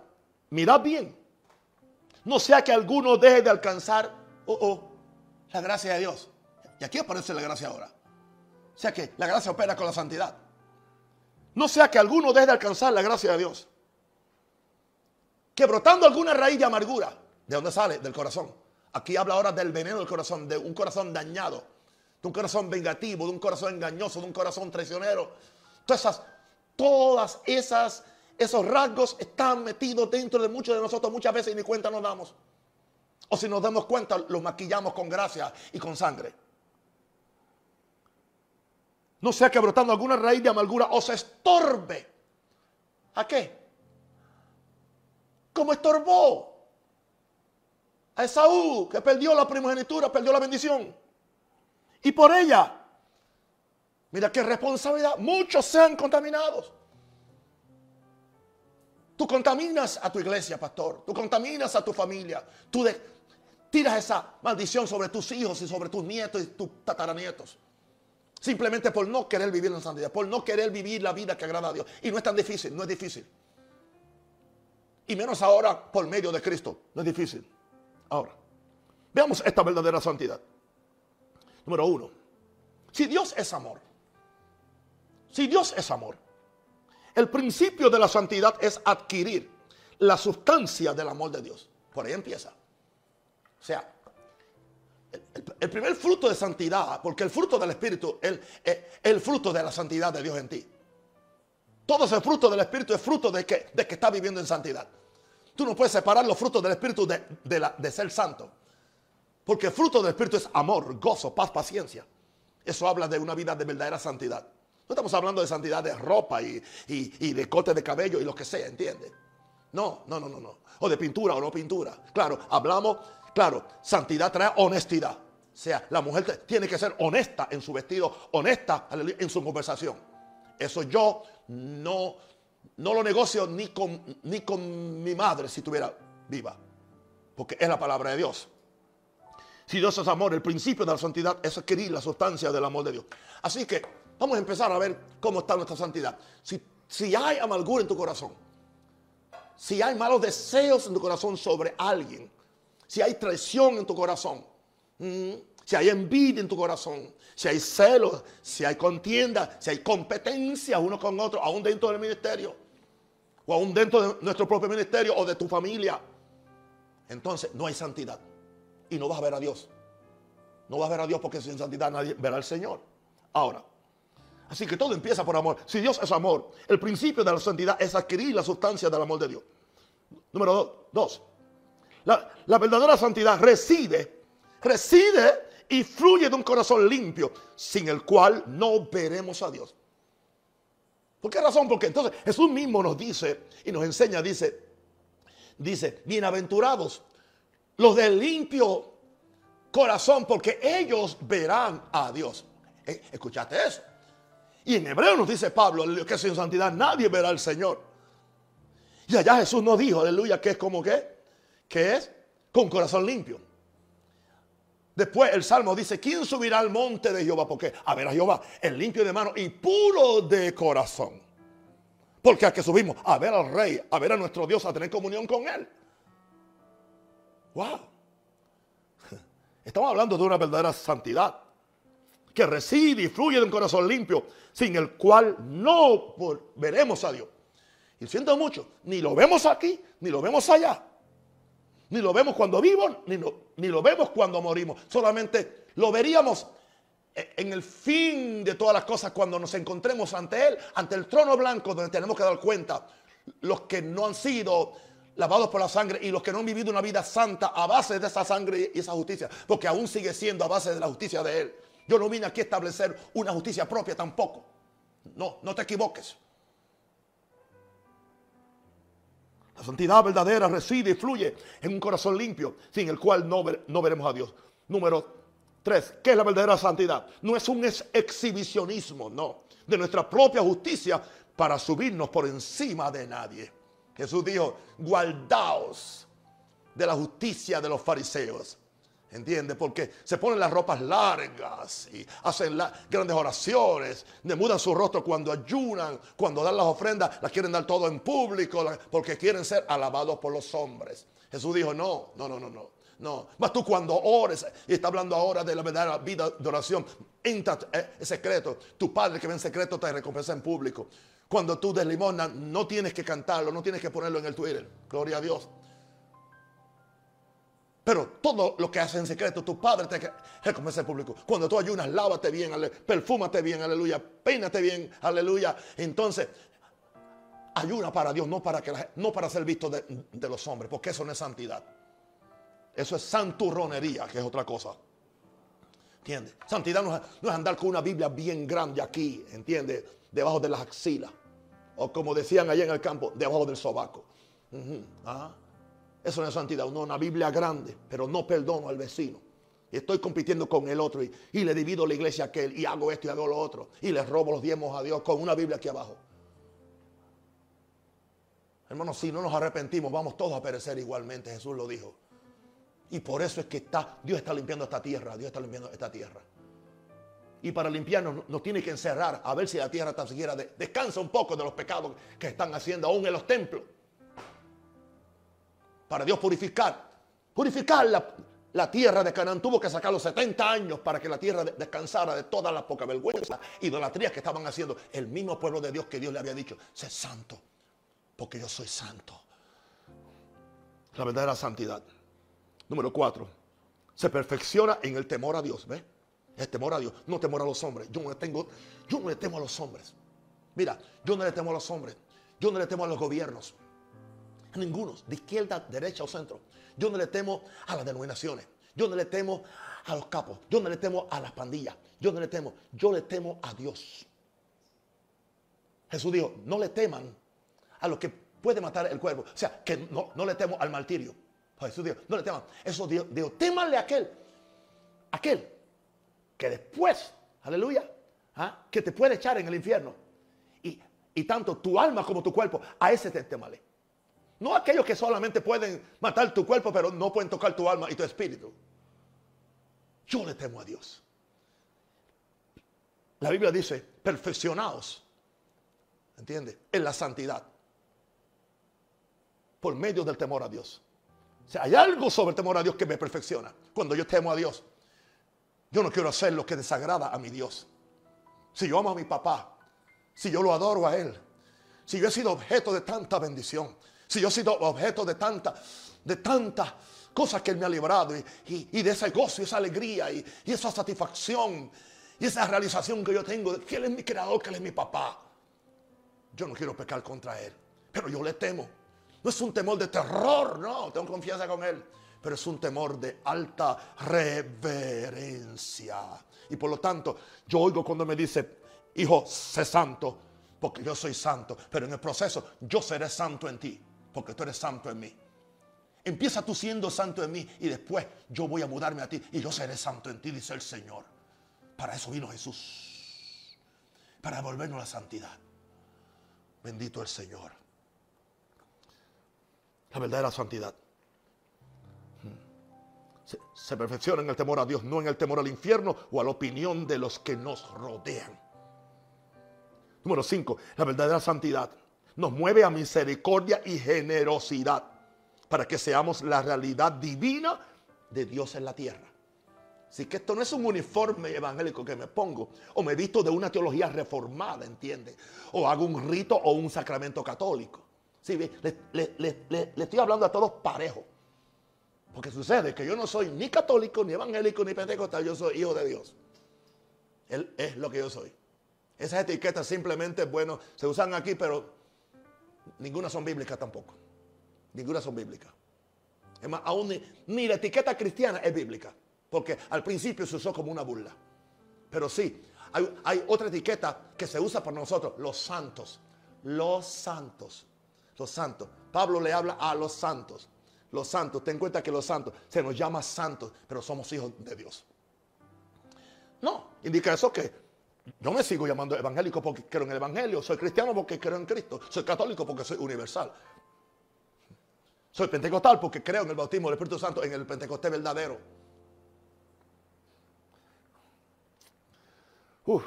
mirad bien. No sea que alguno deje de alcanzar, oh, oh, la gracia de Dios. Y aquí aparece la gracia ahora. O sea que la gracia opera con la santidad. No sea que alguno deje de alcanzar la gracia de Dios. Que brotando alguna raíz de amargura, ¿de dónde sale? Del corazón. Aquí habla ahora del veneno del corazón, de un corazón dañado, de un corazón vengativo, de un corazón engañoso, de un corazón traicionero. Todas esas, todas esas, esos rasgos están metidos dentro de muchos de nosotros muchas veces y ni cuenta nos damos. O si nos damos cuenta, los maquillamos con gracia y con sangre. No sea que brotando alguna raíz de amargura os estorbe. ¿A qué? Como estorbó a Esaú, que perdió la primogenitura, perdió la bendición. Y por ella, mira qué responsabilidad, muchos sean contaminados. Tú contaminas a tu iglesia, pastor. Tú contaminas a tu familia. Tú tiras esa maldición sobre tus hijos y sobre tus nietos y tus tataranietos. Simplemente por no querer vivir en santidad, por no querer vivir la vida que agrada a Dios. Y no es tan difícil, no es difícil. Y menos ahora por medio de Cristo, no es difícil. Ahora, veamos esta verdadera santidad. Número uno, si Dios es amor, si Dios es amor, el principio de la santidad es adquirir la sustancia del amor de Dios. Por ahí empieza. O sea, el, primer fruto de santidad, porque el fruto del Espíritu es el, fruto de la santidad de Dios en ti. Todo ese fruto del Espíritu es fruto de que, de que está viviendo en santidad. Tú no puedes separar los frutos del Espíritu de, de, ser santo. Porque el fruto del Espíritu es amor, gozo, paz, paciencia. Eso habla de una vida de verdadera santidad. No estamos hablando de santidad de ropa y, y, de corte de cabello y lo que sea, ¿entiendes? No, no, no, no, no. O de pintura o no pintura. Claro, hablamos, claro, santidad trae honestidad. Sea, la mujer tiene que ser honesta en su vestido, honesta en su conversación. Eso yo no, no lo negocio ni con, ni con mi madre si estuviera viva. Porque es la palabra de Dios. Si Dios es amor, el principio de la santidad es adquirir la sustancia del amor de Dios. Así que vamos a empezar a ver cómo está nuestra santidad. Si, si hay amargura en tu corazón, si hay malos deseos en tu corazón sobre alguien, si hay traición en tu corazón, si hay envidia en tu corazón, si hay celos, si hay contienda, si hay competencia uno con otro, aún dentro del ministerio, o aún dentro de nuestro propio ministerio o de tu familia, entonces no hay santidad. Y no vas a ver a Dios. No vas a ver a Dios porque sin santidad nadie verá al Señor. Ahora, así que todo empieza por amor. Si Dios es amor, el principio de la santidad es adquirir la sustancia del amor de Dios. Número dos, la, la verdadera santidad reside, reside y fluye de un corazón limpio, sin el cual no veremos a Dios. ¿Por qué razón? Porque entonces Jesús mismo nos dice y nos enseña, dice, dice, bienaventurados los de limpio corazón, porque ellos verán a Dios. Eh, ¿Escuchaste eso? Y en hebreo nos dice Pablo, que sin santidad nadie verá al Señor. Y allá Jesús nos dijo, aleluya, que es como que, que es con corazón limpio. Después el Salmo dice, ¿quién subirá al monte de Jehová? Porque a ver a Jehová, el limpio de mano y puro de corazón. Porque a que subimos a ver al rey, a ver a nuestro Dios, a tener comunión con él. Wow. (laughs) Estamos hablando de una verdadera santidad que reside y fluye de un corazón limpio, sin el cual no veremos a Dios. Y siento mucho, ni lo vemos aquí, ni lo vemos allá. Ni lo vemos cuando vivo, ni lo, ni lo vemos cuando morimos. Solamente lo veríamos en el fin de todas las cosas cuando nos encontremos ante Él, ante el trono blanco, donde tenemos que dar cuenta los que no han sido lavados por la sangre y los que no han vivido una vida santa a base de esa sangre y esa justicia, porque aún sigue siendo a base de la justicia de Él. Yo no vine aquí a establecer una justicia propia tampoco. No, no te equivoques. La santidad verdadera reside y fluye en un corazón limpio, sin el cual no, veremos a Dios. Número tres, ¿qué es la verdadera santidad? No es un exhibicionismo, no, de nuestra propia justicia para subirnos por encima de nadie. Jesús dijo, guardaos de la justicia de los fariseos. ¿Entiende? Porque se ponen las ropas largas y hacen grandes oraciones, demudan su rostro cuando ayunan, cuando dan las ofrendas, las quieren dar todo en público, porque quieren ser alabados por los hombres. Jesús dijo, no, no, no, no, no. No, mas tú cuando ores, y está hablando ahora de la verdadera vida de oración, entra en eh, secreto. Tu padre que ve en secreto te recompensa en público. Cuando tú des limosna, no tienes que cantarlo, no tienes que ponerlo en el Twitter. Gloria a Dios. Pero todo lo que haces en secreto, tu padre te recompensa en público. Cuando tú ayunas, lávate bien, perfúmate bien, aleluya, peínate bien, aleluya. Entonces, ayuna para Dios, no para, que no para ser visto de, los hombres, porque eso no es santidad. Eso es santurronería, que es otra cosa. ¿Entiendes? Santidad no es, andar con una Biblia bien grande aquí, ¿entiendes? Debajo de las axilas. O como decían allá en el campo, debajo del sobaco. Eso no es santidad. Uno, una Biblia grande, pero no perdono al vecino. Y estoy compitiendo con el otro y, le divido la iglesia a aquel y hago esto y hago lo otro. Y le robo los diezmos a Dios con una Biblia aquí abajo. Hermanos, si no nos arrepentimos, vamos todos a perecer igualmente. Jesús lo dijo. Y por eso es que está, Dios está limpiando esta tierra. Dios está limpiando esta tierra. Y para limpiarnos nos tiene que encerrar a ver si la tierra tan siquiera descansa un poco de los pecados que están haciendo aún en los templos para Dios purificar. Purificar la, tierra de Canaán tuvo que sacar los 70 años para que la tierra descansara de toda la poca vergüenza, idolatría que estaban haciendo. El mismo pueblo de Dios que Dios le había dicho, sé santo, porque yo soy santo. La verdadera santidad. Número cuatro, se perfecciona en el temor a Dios. ¿Ve? El temor a Dios, no temor a los hombres. Yo no le tengo, yo no le temo a los hombres. Mira, yo no le temo a los hombres. Yo no le temo a los gobiernos ninguno, de izquierda, derecha o centro. Yo no le temo a las denominaciones. Yo no le temo a los capos. Yo no le temo a las pandillas. Yo no le temo. Yo le temo a Dios. Jesús dijo, no le teman a lo que puede matar el cuerpo. O sea, que no, le temo al martirio. Jesús dijo, no le teman. Eso dijo, dijo a aquel. Aquel que después, aleluya, ¿ah? que te puede echar en el infierno. Y, y tanto tu alma como tu cuerpo, a ese te temale. No aquellos que solamente pueden matar tu cuerpo, pero no pueden tocar tu alma y tu espíritu. Yo le temo a Dios. La Biblia dice, perfeccionados, ¿entiende? En la santidad. Por medio del temor a Dios. O sea, hay algo sobre el temor a Dios que me perfecciona. Cuando yo temo a Dios, yo no quiero hacer lo que desagrada a mi Dios. Si yo amo a mi papá, si yo lo adoro a Él, si yo he sido objeto de tanta bendición, si yo he sido objeto de tanta, de tantas cosas que Él me ha librado y, de ese gozo y esa alegría y, esa satisfacción y esa realización que yo tengo que Él es mi creador, que Él es mi papá. Yo no quiero pecar contra Él, pero yo le temo. No es un temor de terror, no, tengo confianza con Él, pero es un temor de alta reverencia. Y por lo tanto, yo oigo cuando me dice, hijo, sé santo, porque yo soy santo, pero en el proceso yo seré santo en ti porque tú eres santo en mí. Empieza tú siendo santo en mí y después yo voy a mudarme a ti y yo seré santo en ti, dice el Señor. Para eso vino Jesús, para devolvernos la santidad. Bendito el Señor. La verdadera santidad. Se, se, perfecciona en el temor a Dios, no en el temor al infierno o a la opinión de los que nos rodean. Número 5. La verdadera santidad nos mueve a misericordia y generosidad para que seamos la realidad divina de Dios en la tierra. Así que esto no es un uniforme evangélico que me pongo o me visto de una teología reformada, ¿entiende? O hago un rito o un sacramento católico. Sí, le, estoy hablando a todos parejos. Porque sucede que yo no soy ni católico, ni evangélico, ni pentecostal, yo soy hijo de Dios. Él es lo que yo soy. Esas etiquetas simplemente, bueno, se usan aquí, pero Ninguna son bíblicas tampoco. Ninguna son bíblicas. Es más, aún ni, la etiqueta cristiana es bíblica. Porque al principio se usó como una burla. Pero sí, hay, hay otra etiqueta que se usa por nosotros, los santos. Los santos. Los santos. Pablo le habla a los santos. Los santos, ten en cuenta que los santos se nos llama santos, pero somos hijos de Dios. No, indica eso que yo me sigo llamando evangélico porque creo en el evangelio, soy cristiano porque creo en Cristo, soy católico porque soy universal. Soy pentecostal porque creo en el bautismo del Espíritu Santo, en el pentecostés verdadero. Uf,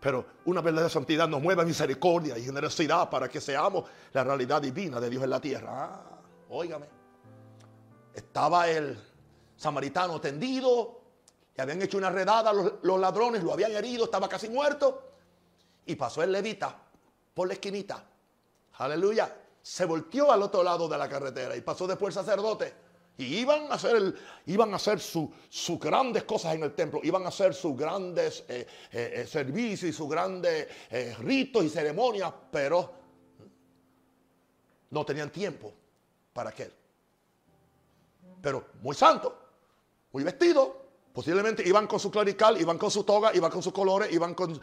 pero una verdadera santidad nos mueve a misericordia y generosidad para que seamos la realidad divina de Dios en la tierra. Ah, óigame. Estaba el samaritano tendido, le habían hecho una redada los, los ladrones, lo habían herido, estaba casi muerto. Y pasó el levita por la esquinita. Aleluya se volteó al otro lado de la carretera y pasó después el sacerdote. Y iban a hacer, iban a hacer sus grandes cosas en el templo, iban a hacer sus grandes eh, eh, eh, servicios y sus grandes ritos y ceremonias, pero no tenían tiempo para aquel. Pero muy santo, muy vestido, posiblemente iban con su clerical, iban con su toga, iban con sus colores, iban con,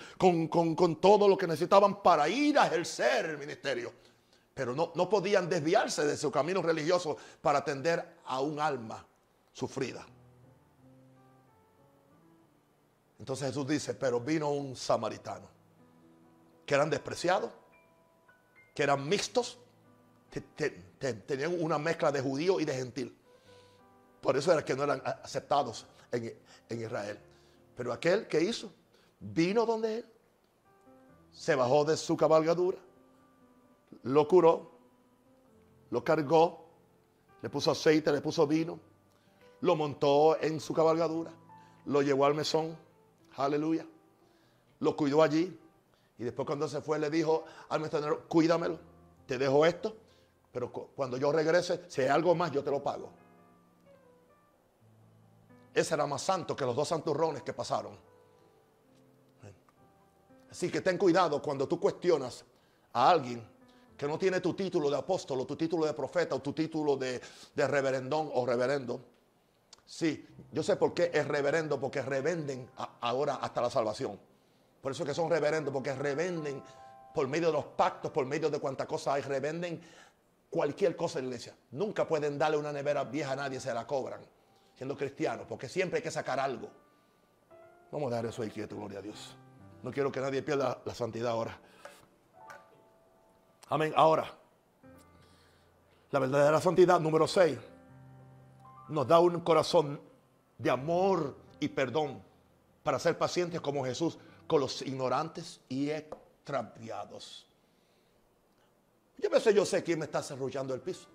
con todo lo que necesitaban para ir a ejercer el ministerio pero no, no podían desviarse de su camino religioso para atender a un alma sufrida. Entonces Jesús dice, pero vino un samaritano, que eran despreciados, que eran mixtos, tenían una mezcla de judío y de gentil. Por eso era que no eran aceptados en, Israel. Pero aquel que hizo, vino donde él, se bajó de su cabalgadura lo curó, lo cargó, le puso aceite, le puso vino, lo montó en su cabalgadura, lo llevó al mesón, aleluya, lo cuidó allí y después cuando se fue le dijo al mesonero, cuídamelo, te dejo esto, pero cuando yo regrese, si hay algo más, yo te lo pago. Ese era más santo que los dos santurrones que pasaron. Así que ten cuidado cuando tú cuestionas a alguien que no tiene tu título de apóstol o tu título de profeta o tu título de, reverendón o reverendo. Sí, yo sé por qué es reverendo, porque revenden ahora hasta la salvación. Por eso es que son reverendos, porque revenden por medio de los pactos, por medio de cuánta cosa hay, revenden cualquier cosa en la iglesia. Nunca pueden darle una nevera vieja a nadie, se la cobran, siendo cristianos, porque siempre hay que sacar algo. Vamos a dar eso ahí quieto, gloria a Dios. No quiero que nadie pierda la santidad ahora. Amén. Ahora, la verdadera santidad, número 6, nos da un corazón de amor y perdón para ser pacientes como Jesús con los ignorantes y extraviados. Yo a veces yo sé quién me está cerrullando el piso.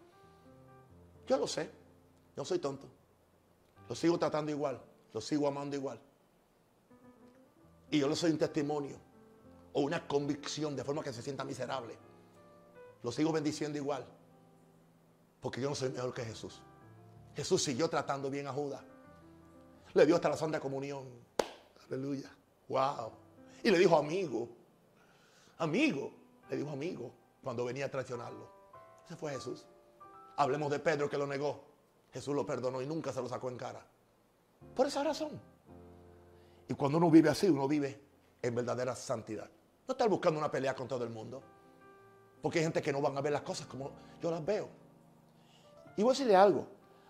Yo lo sé. Yo soy tonto. Lo sigo tratando igual. Lo sigo amando igual. Y yo le soy un testimonio o una convicción de forma que se sienta miserable. Lo sigo bendiciendo igual. Porque yo no soy mejor que Jesús. Jesús siguió tratando bien a Judas. Le dio hasta la Santa Comunión. Aleluya. Wow. Y le dijo amigo. Amigo. Le dijo amigo cuando venía a traicionarlo. Ese fue Jesús. Hablemos de Pedro que lo negó. Jesús lo perdonó y nunca se lo sacó en cara. Por esa razón. Y cuando uno vive así, uno vive en verdadera santidad. No estar buscando una pelea con todo el mundo. Porque hay gente que no van a ver las cosas como yo las veo. Y voy a decirle algo.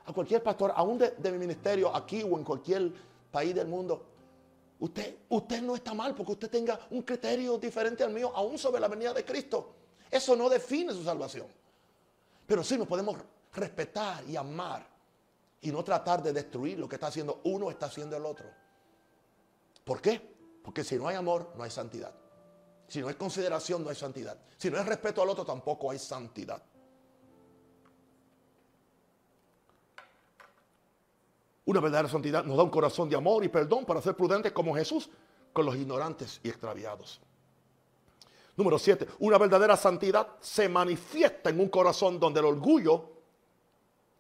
A cualquier pastor, aún de, mi ministerio, aquí o en cualquier país del mundo, usted, usted no está mal porque usted tenga un criterio diferente al mío, aún sobre la venida de Cristo. Eso no define su salvación. Pero sí nos podemos respetar y amar y no tratar de destruir lo que está haciendo uno, está haciendo el otro. ¿Por qué? Porque si no hay amor, no hay santidad. Si no hay consideración, no hay santidad. Si no hay respeto al otro, tampoco hay santidad. Una verdadera santidad nos da un corazón de amor y perdón para ser prudentes como Jesús con los ignorantes y extraviados. Número 7. Una verdadera santidad se manifiesta en un corazón donde el orgullo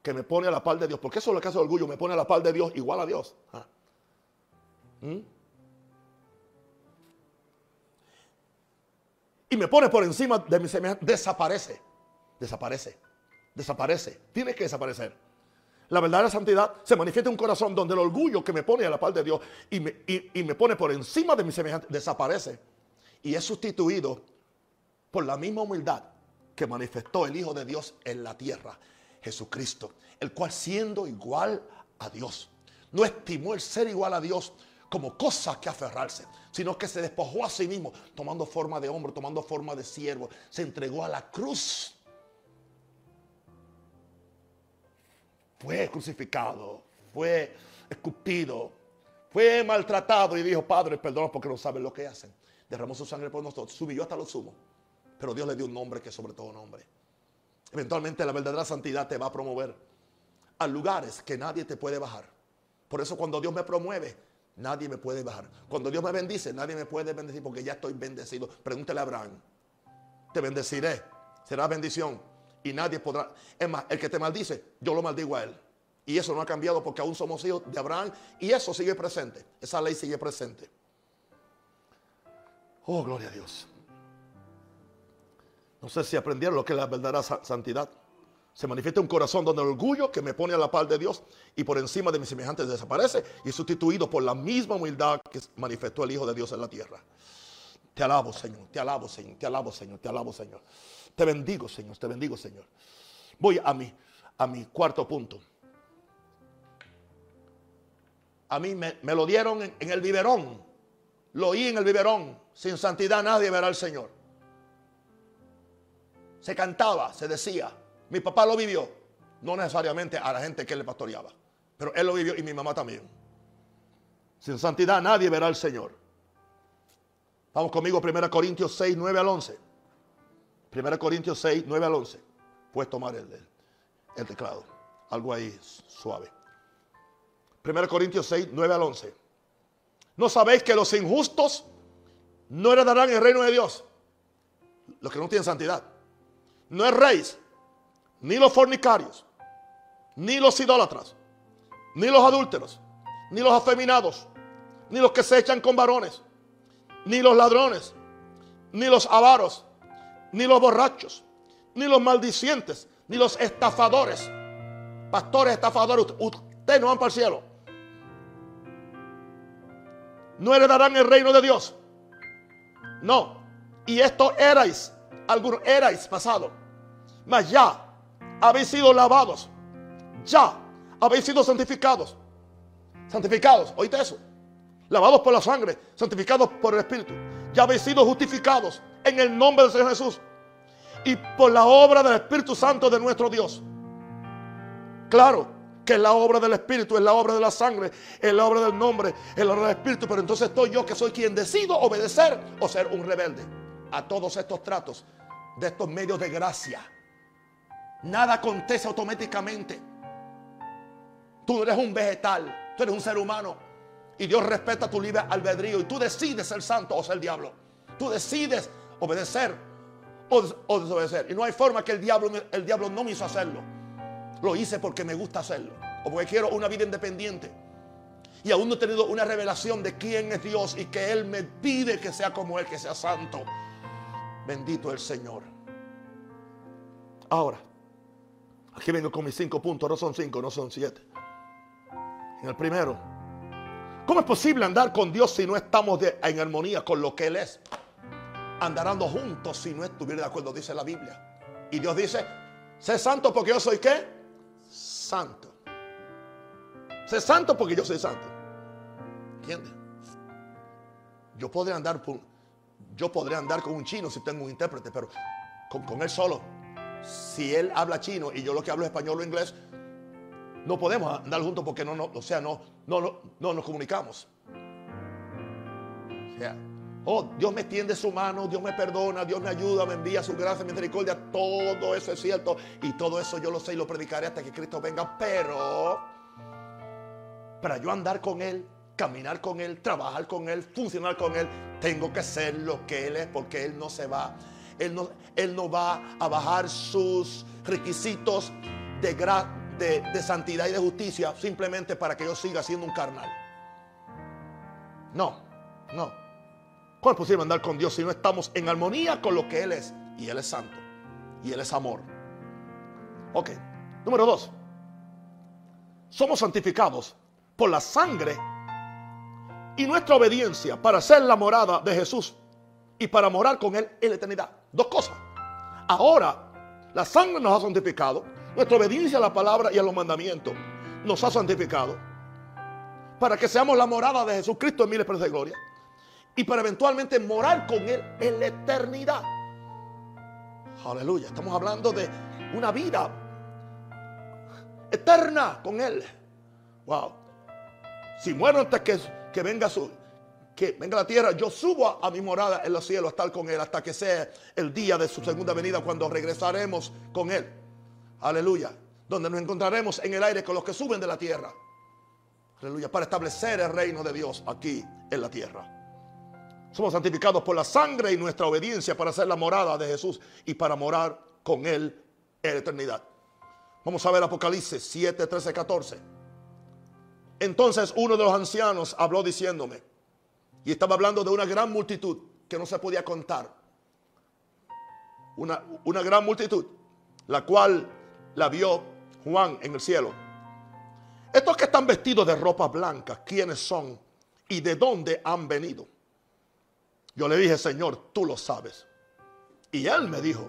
que me pone a la par de Dios, porque eso es lo que hace el orgullo, me pone a la par de Dios igual a Dios. Ah. ¿Mm? y me pone por encima de mi semejante, desaparece. Desaparece. Desaparece. Tiene que desaparecer. La verdadera santidad se manifiesta en un corazón donde el orgullo que me pone a la par de Dios y me, y me pone por encima de mi semejante desaparece y es sustituido por la misma humildad que manifestó el Hijo de Dios en la tierra, Jesucristo, el cual siendo igual a Dios, no estimó el ser igual a Dios como cosa que aferrarse, sino que se despojó a sí mismo, tomando forma de hombre, tomando forma de siervo, se entregó a la cruz. Fue crucificado, fue escupido, fue maltratado y dijo, Padre, perdón porque no saben lo que hacen. Derramó su sangre por nosotros, subió hasta lo sumo. Pero Dios le dio un nombre que sobre todo nombre. Eventualmente la verdadera santidad te va a promover a lugares que nadie te puede bajar. Por eso cuando Dios me promueve, nadie me puede bajar. Cuando Dios me bendice, nadie me puede bendecir porque ya estoy bendecido. Pregúntele a Abraham. Te bendeciré. Será bendición. Y nadie podrá. Es más, el que te maldice, yo lo maldigo a él. Y eso no ha cambiado porque aún somos hijos de Abraham. Y eso sigue presente. Esa ley sigue presente. Oh, gloria a Dios. No sé si aprendieron lo que es la verdadera santidad. Se manifiesta un corazón donde el orgullo que me pone a la par de Dios y por encima de mis semejantes desaparece y sustituido por la misma humildad que manifestó el Hijo de Dios en la tierra. Te alabo, Señor, te alabo, Señor, te alabo, Señor, te alabo, Señor. Te bendigo, Señor, te bendigo, Señor. Voy a mi, a mi cuarto punto. A mí me, lo dieron en, en el biberón. Lo oí en el biberón. Sin santidad nadie verá al Señor se cantaba, se decía. Mi papá lo vivió, no necesariamente a la gente que le pastoreaba, pero él lo vivió y mi mamá también. Sin santidad nadie verá al Señor. Vamos conmigo, 1 Corintios 6, 9 al 11. 1 Corintios 6, 9 al 11. Puedes tomar el, el teclado. Algo ahí suave. 1 Corintios 6, 9 al 11. ¿No sabéis que los injustos no heredarán el reino de Dios? Los que no tienen santidad no es rey, ni los fornicarios, ni los idólatras, ni los adúlteros, ni los afeminados, ni los que se echan con varones, ni los ladrones, ni los avaros, ni los borrachos, ni los maldicientes, ni los estafadores. Pastores estafadores, ustedes no van para el cielo. No heredarán el reino de Dios. No. Y esto erais algunos erais pasado, mas ya habéis sido lavados, ya habéis sido santificados. Santificados, oíste eso. Lavados por la sangre, santificados por el Espíritu. Ya habéis sido justificados en el nombre del Señor Jesús y por la obra del Espíritu Santo de nuestro Dios. Claro que es la obra del Espíritu, es la obra de la sangre, es la obra del nombre, es la obra del Espíritu, pero entonces estoy yo que soy quien decido obedecer o ser un rebelde a todos estos tratos de estos medios de gracia. Nada acontece automáticamente. Tú eres un vegetal, tú eres un ser humano. Y Dios respeta tu libre albedrío. Y tú decides ser santo o ser diablo. Tú decides obedecer o, desobedecer. Y no hay forma que el diablo, el diablo no me hizo hacerlo. Lo hice porque me gusta hacerlo. O porque quiero una vida independiente. Y aún no he tenido una revelación de quién es Dios y que Él me pide que sea como Él, que sea santo. Bendito el Señor. Ahora, aquí vengo con mis cinco puntos, no son cinco, no son siete. En el primero, ¿cómo es posible andar con Dios si no estamos en armonía con lo que Él es? Andarán juntos si no estuviera de acuerdo, dice la Biblia. Y Dios dice, sé santo porque yo soy qué? Santo. Sé santo porque yo soy santo. ¿Entiendes? Yo podré andar yo podré andar con un chino si tengo un intérprete, pero con, él solo. Si él habla chino y yo lo que hablo es español o inglés, no podemos andar juntos porque no, o sea, no, no, no, no nos comunicamos. O sea, oh, Dios me tiende su mano, Dios me perdona, Dios me ayuda, me envía su gracia, misericordia, todo eso es cierto y todo eso yo lo sé y lo predicaré hasta que Cristo venga, pero para yo andar con Él, caminar con Él, trabajar con Él, funcionar con Él, tengo que ser lo que Él es porque Él no se va. Él no, él no va a bajar sus requisitos de, de, de santidad y de justicia simplemente para que yo siga siendo un carnal. No, no. ¿Cómo es posible andar con Dios si no estamos en armonía con lo que Él es? Y Él es santo. Y Él es amor. Ok. Número dos. somos santificados por la sangre y nuestra obediencia para ser la morada de Jesús y para morar con Él en la eternidad. Dos cosas. Ahora, la sangre nos ha santificado, nuestra obediencia a la palabra y a los mandamientos nos ha santificado para que seamos la morada de Jesucristo en miles de gloria y para eventualmente morar con Él en la eternidad. Aleluya, estamos hablando de una vida eterna con Él. Wow. Si muero antes que, que venga su, que venga la tierra, yo subo a, mi morada en los cielos a estar con Él hasta que sea el día de su segunda venida cuando regresaremos con Él. Aleluya. Donde nos encontraremos en el aire con los que suben de la tierra. Aleluya. Para establecer el reino de Dios aquí en la tierra. Somos santificados por la sangre y nuestra obediencia para ser la morada de Jesús y para morar con Él en la eternidad. Vamos a ver Apocalipsis 7, 13, 14. Entonces uno de los ancianos habló diciéndome, y estaba hablando de una gran multitud que no se podía contar. Una, una gran multitud, la cual la vio Juan en el cielo. Estos que están vestidos de ropa blanca, ¿quiénes son y de dónde han venido? Yo le dije, Señor, tú lo sabes. Y él me dijo,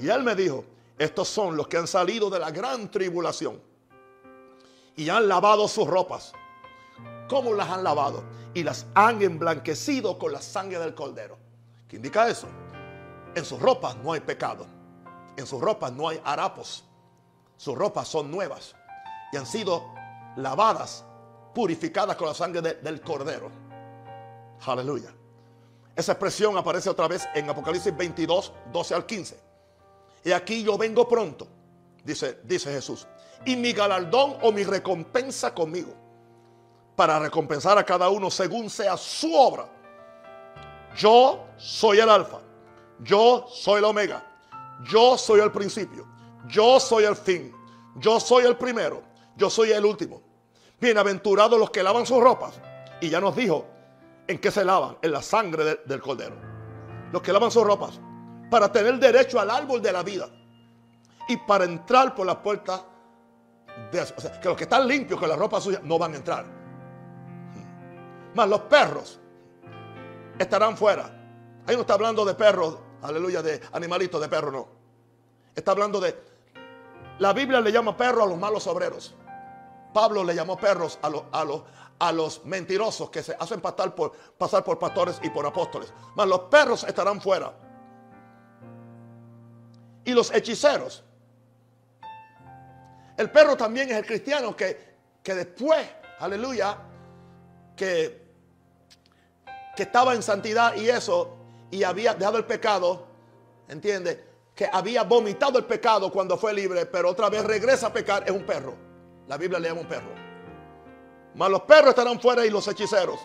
y él me dijo, estos son los que han salido de la gran tribulación y han lavado sus ropas. ¿Cómo las han lavado? Y las han emblanquecido con la sangre del cordero. ¿Qué indica eso? En sus ropas no hay pecado. En sus ropas no hay harapos. Sus ropas son nuevas y han sido lavadas, purificadas con la sangre del cordero. Aleluya. Esa expresión aparece otra vez en Apocalipsis 22, 12 al 15. Y aquí yo vengo pronto, dice, dice Jesús, y mi galardón o mi recompensa conmigo, para recompensar a cada uno según sea su obra. Yo soy el alfa, yo soy el omega, yo soy el principio, yo soy el fin, yo soy el primero, yo soy el último. Bienaventurados los que lavan sus ropas. Y ya nos dijo en qué se lavan, en la sangre del cordero. Los que lavan sus ropas para tener derecho al árbol de la vida y para entrar por la puerta que los que están limpios con la ropa suya no van a entrar. Más los perros estarán fuera. Ahí no está hablando de perros, aleluya, de animalitos de perro, no. Está hablando de la Biblia le llama perro a los malos obreros. Pablo le llamó perros a los, a a los mentirosos que se hacen pasar por, pasar por pastores y por apóstoles. Mas los perros estarán fuera. Y los hechiceros. El perro también es el cristiano que, que después, aleluya, que, que estaba en santidad y eso, y había dejado el pecado, ¿entiende? Que había vomitado el pecado cuando fue libre, pero otra vez regresa a pecar, es un perro. La Biblia le llama un perro. Mas los perros estarán fuera y los hechiceros,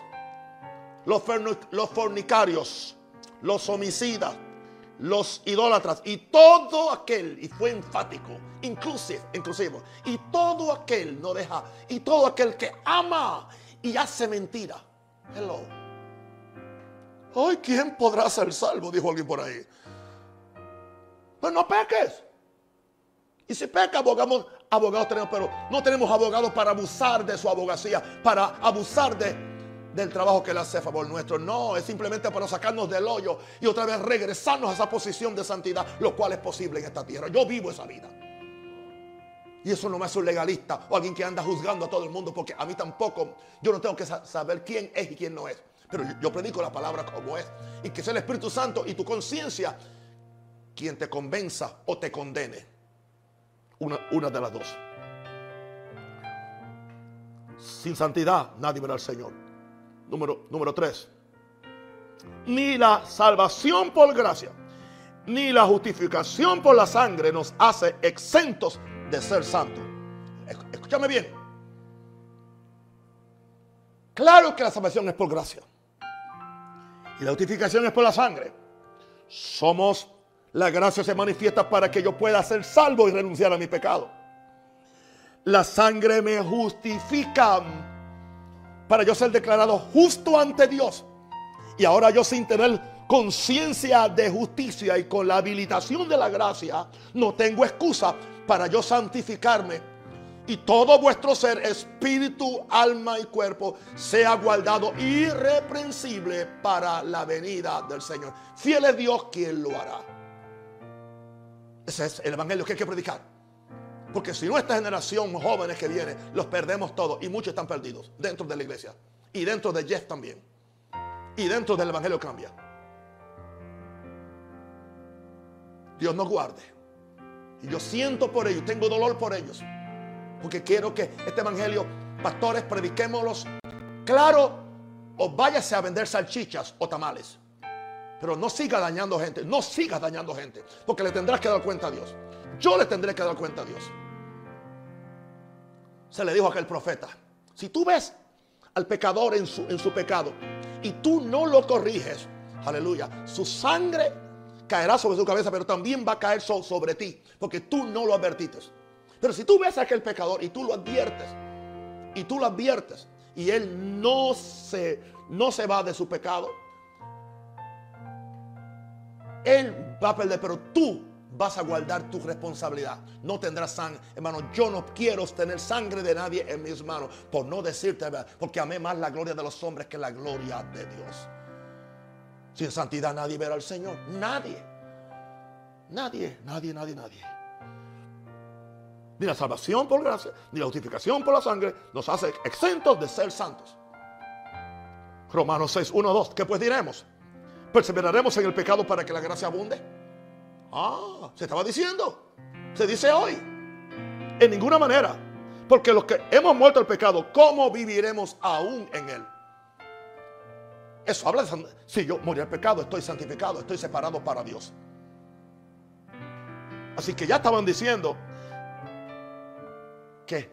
los, los fornicarios, los homicidas, los idólatras y todo aquel, y fue enfático, inclusive, inclusive, y todo aquel no deja, y todo aquel que ama y hace mentira. Hello. Ay, ¿quién podrá ser salvo? Dijo alguien por ahí. Pues no peques. Y si peca, abogamos, abogados tenemos, pero no tenemos abogados para abusar de su abogacía, para abusar de, del trabajo que le hace a favor nuestro. No, es simplemente para sacarnos del hoyo y otra vez regresarnos a esa posición de santidad, lo cual es posible en esta tierra. Yo vivo esa vida. Y eso no me hace un legalista o alguien que anda juzgando a todo el mundo, porque a mí tampoco, yo no tengo que saber quién es y quién no es. Pero yo, predico la palabra como es. Y que sea el Espíritu Santo y tu conciencia quien te convenza o te condene. Una, de las dos. Sin santidad nadie verá al Señor. Número, número tres. Ni la salvación por gracia, ni la justificación por la sangre nos hace exentos de ser santos. Escúchame bien. Claro que la salvación es por gracia. Y la justificación es por la sangre. Somos la gracia se manifiesta para que yo pueda ser salvo y renunciar a mi pecado. La sangre me justifica para yo ser declarado justo ante Dios. Y ahora yo sin tener conciencia de justicia y con la habilitación de la gracia, no tengo excusa para yo santificarme y todo vuestro ser, espíritu, alma y cuerpo, sea guardado irreprensible para la venida del Señor. Fiel es Dios quien lo hará. Ese es el evangelio que hay que predicar. Porque si nuestra generación jóvenes que viene, los perdemos todos y muchos están perdidos dentro de la iglesia y dentro de Jeff también. Y dentro del evangelio cambia. Dios nos guarde. Y yo siento por ellos, tengo dolor por ellos. Porque quiero que este evangelio, pastores, prediquémoslos claro o váyase a vender salchichas o tamales. Pero no siga dañando gente, no siga dañando gente, porque le tendrás que dar cuenta a Dios. Yo le tendré que dar cuenta a Dios. Se le dijo a aquel profeta, si tú ves al pecador en su, en su pecado y tú no lo corriges, aleluya, su sangre caerá sobre su cabeza, pero también va a caer sobre ti, porque tú no lo advertiste. Pero si tú ves a aquel pecador y tú lo adviertes, y tú lo adviertes, y él no se, no se va de su pecado, él va a perder, pero tú vas a guardar tu responsabilidad. No tendrás sangre. Hermano, yo no quiero tener sangre de nadie en mis manos, por no decirte porque amé más la gloria de los hombres que la gloria de Dios. Sin santidad nadie verá al Señor. Nadie. Nadie, nadie, nadie, nadie. Ni la salvación por gracia, ni la justificación por la sangre nos hace exentos de ser santos. Romanos 6, 1, 2. ¿Qué pues diremos? ¿Perseveraremos en el pecado para que la gracia abunde? Ah, se estaba diciendo. Se dice hoy. En ninguna manera. Porque los que hemos muerto al pecado, ¿cómo viviremos aún en él? Eso habla de... Si yo morí al pecado, estoy santificado, estoy separado para Dios. Así que ya estaban diciendo que,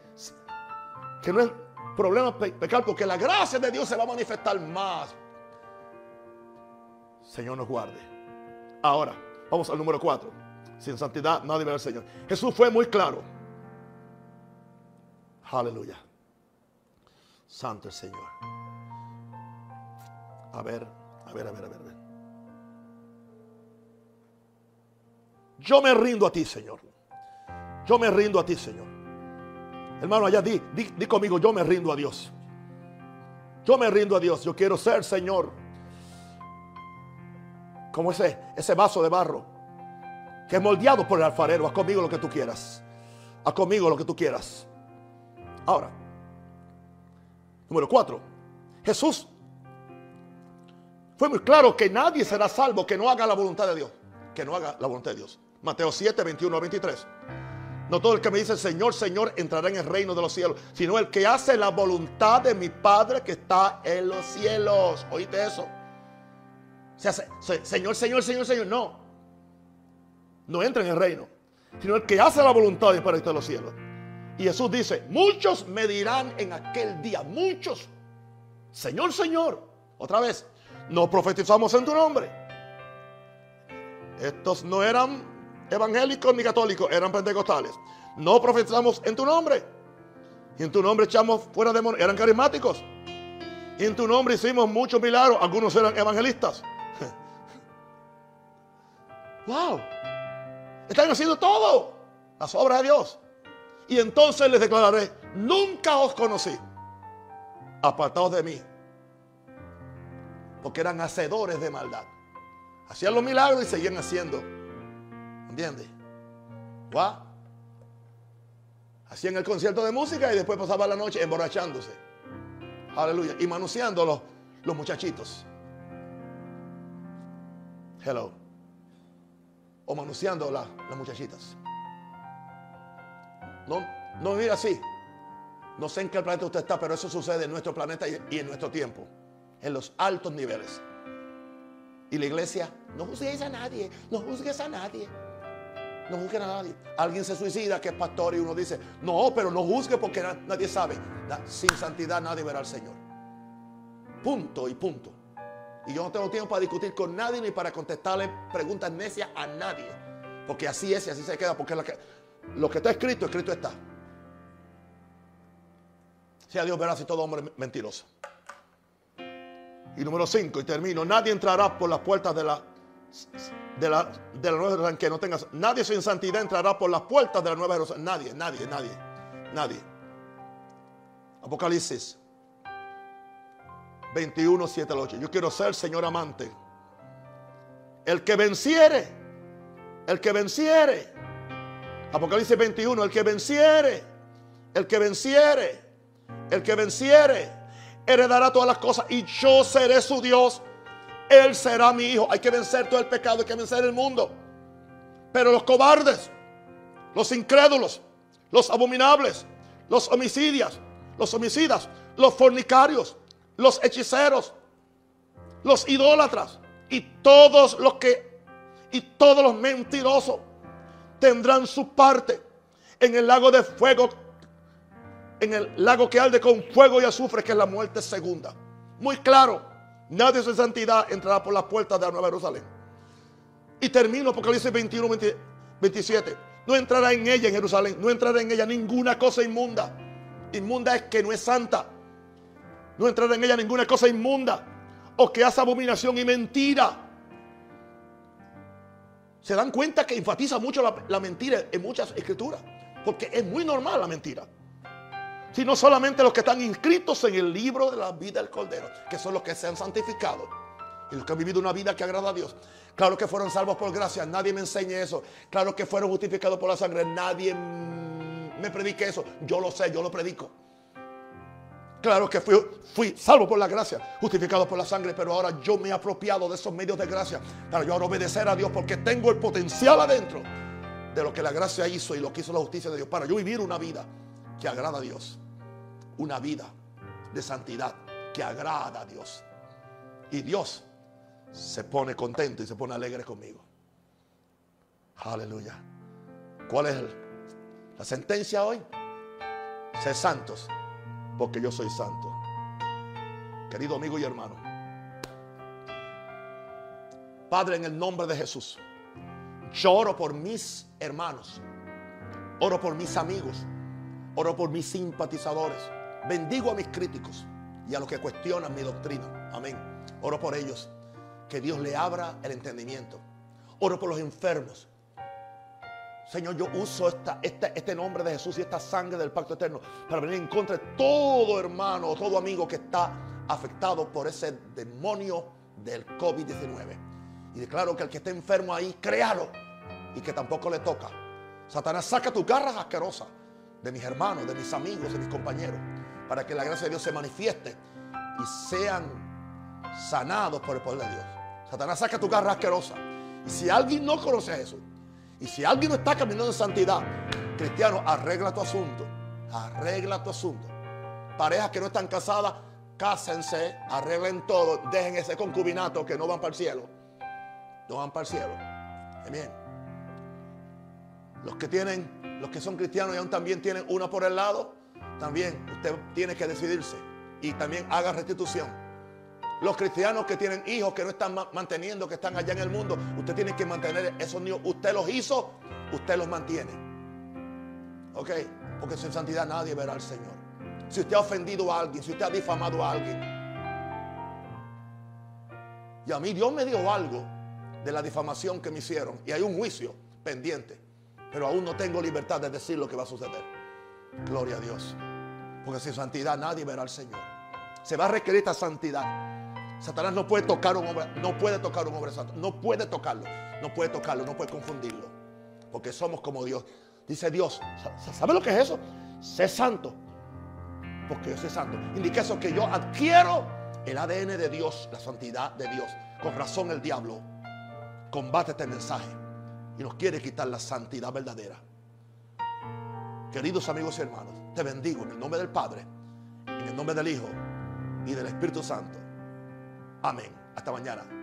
que no es problema pecar porque la gracia de Dios se va a manifestar más. Señor nos guarde. Ahora, vamos al número 4. Sin santidad nadie verá al Señor. Jesús fue muy claro. Aleluya. Santo el Señor. A ver, a ver, a ver, a ver. Yo me rindo a ti, Señor. Yo me rindo a ti, Señor. Hermano, allá di, di, conmigo, yo me rindo a Dios. Yo me rindo a Dios. Yo quiero ser, Señor, como ese, ese vaso de barro que es moldeado por el alfarero. Haz conmigo lo que tú quieras. Haz conmigo lo que tú quieras. Ahora, número cuatro. Jesús fue muy claro que nadie será salvo que no haga la voluntad de Dios. Que no haga la voluntad de Dios. Mateo 7, 21 23. No todo el que me dice Señor, Señor entrará en el reino de los cielos, sino el que hace la voluntad de mi Padre que está en los cielos. ¿Oíste eso? Señor, Señor, Señor, Señor, no. No entra en el reino, sino el que hace la voluntad de Padre en los cielos. Y Jesús dice, muchos me dirán en aquel día, muchos, Señor, Señor, otra vez, no profetizamos en tu nombre. Estos no eran evangélicos ni católicos, eran pentecostales. No profetizamos en tu nombre. Y en tu nombre echamos fuera demonios, eran carismáticos. Y en tu nombre hicimos muchos milagros, algunos eran evangelistas. Wow. Están haciendo todo, las obras de Dios. Y entonces les declararé, nunca os conocí. Apartados de mí. Porque eran hacedores de maldad. Hacían los milagros y seguían haciendo ¿Entiendes? ¿What? Hacían el concierto de música y después pasaba la noche emborrachándose. Aleluya. Y manoseando los, los muchachitos. Hello. O manoseando las muchachitas. No, no así. No sé en qué planeta usted está, pero eso sucede en nuestro planeta y, en nuestro tiempo. En los altos niveles. Y la iglesia, no juzgues a nadie, no juzgues a nadie. No juzguen a nadie. Alguien se suicida que es pastor y uno dice, no, pero no juzgue porque nadie sabe. Sin santidad nadie verá al Señor. Punto y punto. Y yo no tengo tiempo para discutir con nadie ni para contestarle preguntas necias a nadie. Porque así es y así se queda. Porque lo que, está escrito, escrito está. Sea Dios verá si todo hombre mentiroso. Y número 5, y termino. Nadie entrará por las puertas de la de la, de la nueva Jerusalén que no tengas. Nadie sin santidad entrará por las puertas de la nueva Jerusalén. Nadie, nadie, nadie. Nadie. Apocalipsis 21, 7 al 8. Yo quiero ser, Señor amante, el que venciere, el que venciere. Apocalipsis 21, el que venciere, el que venciere, el que venciere, heredará todas las cosas y yo seré su Dios. Él será mi hijo. Hay que vencer todo el pecado, hay que vencer el mundo. Pero los cobardes, los incrédulos, los abominables, los homicidios, los homicidas, los fornicarios, los hechiceros, los idólatras y todos los que y todos los mentirosos tendrán su parte en el lago de fuego, en el lago que arde con fuego y azufre, que es la muerte segunda. Muy claro, nadie de santidad entrará por las puertas de la Nueva Jerusalén. Y termino Apocalipsis 21, 27. No entrará en ella, en Jerusalén, no entrará en ella ninguna cosa inmunda. Inmunda es que no es santa. No entrará en ella ninguna cosa inmunda o que hace abominación y mentira. Se dan cuenta que enfatiza mucho la, mentira en muchas escrituras. Porque es muy normal la mentira. Sino solamente los que están inscritos en el libro de la vida del Cordero. Que son los que se han santificado. Y los que han vivido una vida que agrada a Dios. Claro que fueron salvos por gracia. Nadie me enseñe eso. Claro que fueron justificados por la sangre. Nadie me predique eso. Yo lo sé, yo lo predico. Claro que fui, salvo por la gracia, justificado por la sangre, pero ahora yo me he apropiado de esos medios de gracia para yo ahora obedecer a Dios porque tengo el potencial adentro de lo que la gracia hizo y lo que hizo la justicia de Dios para yo vivir una vida que agrada a Dios. Una vida de santidad que agrada a Dios. Y Dios se pone contento y se pone alegre conmigo. Aleluya. ¿Cuál es la sentencia hoy? Ser santos porque yo soy santo. Querido amigo y hermano, Padre, en el nombre de Jesús, yo oro por mis hermanos, oro por mis amigos, oro por mis simpatizadores, bendigo a mis críticos y a los que cuestionan mi doctrina. Amén. Oro por ellos, que Dios le abra el entendimiento. Oro por los enfermos, Señor, yo uso esta, este nombre de Jesús y esta sangre del pacto eterno para venir en contra de todo hermano o todo amigo que está afectado por ese demonio del COVID-19. Y declaro que el que esté enfermo ahí, créalo y que tampoco le toca. Satanás, saca tus garras asquerosas de mis hermanos, de mis amigos, de mis compañeros, para que la gracia de Dios se manifieste y sean sanados por el poder de Dios. Satanás, saca tu garra asquerosa. Y si alguien no conoce a Jesús, y si alguien no está caminando en santidad, cristiano, arregla tu asunto. Arregla tu asunto. Parejas que no están casadas, cásense, arreglen todo, dejen ese concubinato que no van para el cielo. No van para el cielo. Amén. Los que tienen, los que son cristianos y aún también tienen una por el lado, también usted tiene que decidirse y también haga restitución. Los cristianos que tienen hijos que no están manteniendo, que están allá en el mundo, usted tiene que mantener esos niños. Usted los hizo, usted los mantiene. ¿Ok? Porque sin santidad nadie verá al Señor. Si usted ha ofendido a alguien, si usted ha difamado a alguien. Y a mí Dios me dio algo de la difamación que me hicieron. Y hay un juicio pendiente. Pero aún no tengo libertad de decir lo que va a suceder. Gloria a Dios. Porque sin santidad nadie verá al Señor. Se va a requerir esta santidad. Satanás no puede tocar un hombre, no puede tocar un hombre santo, no puede tocarlo, no puede tocarlo, no puede confundirlo, porque somos como Dios. Dice Dios, ¿sabe lo que es eso? Sé santo, porque yo soy santo. Indica eso que yo adquiero el ADN de Dios, la santidad de Dios. Con razón el diablo combate este mensaje y nos quiere quitar la santidad verdadera. Queridos amigos y hermanos, te bendigo en el nombre del Padre, en el nombre del Hijo y del Espíritu Santo. Amén. Hasta mañana.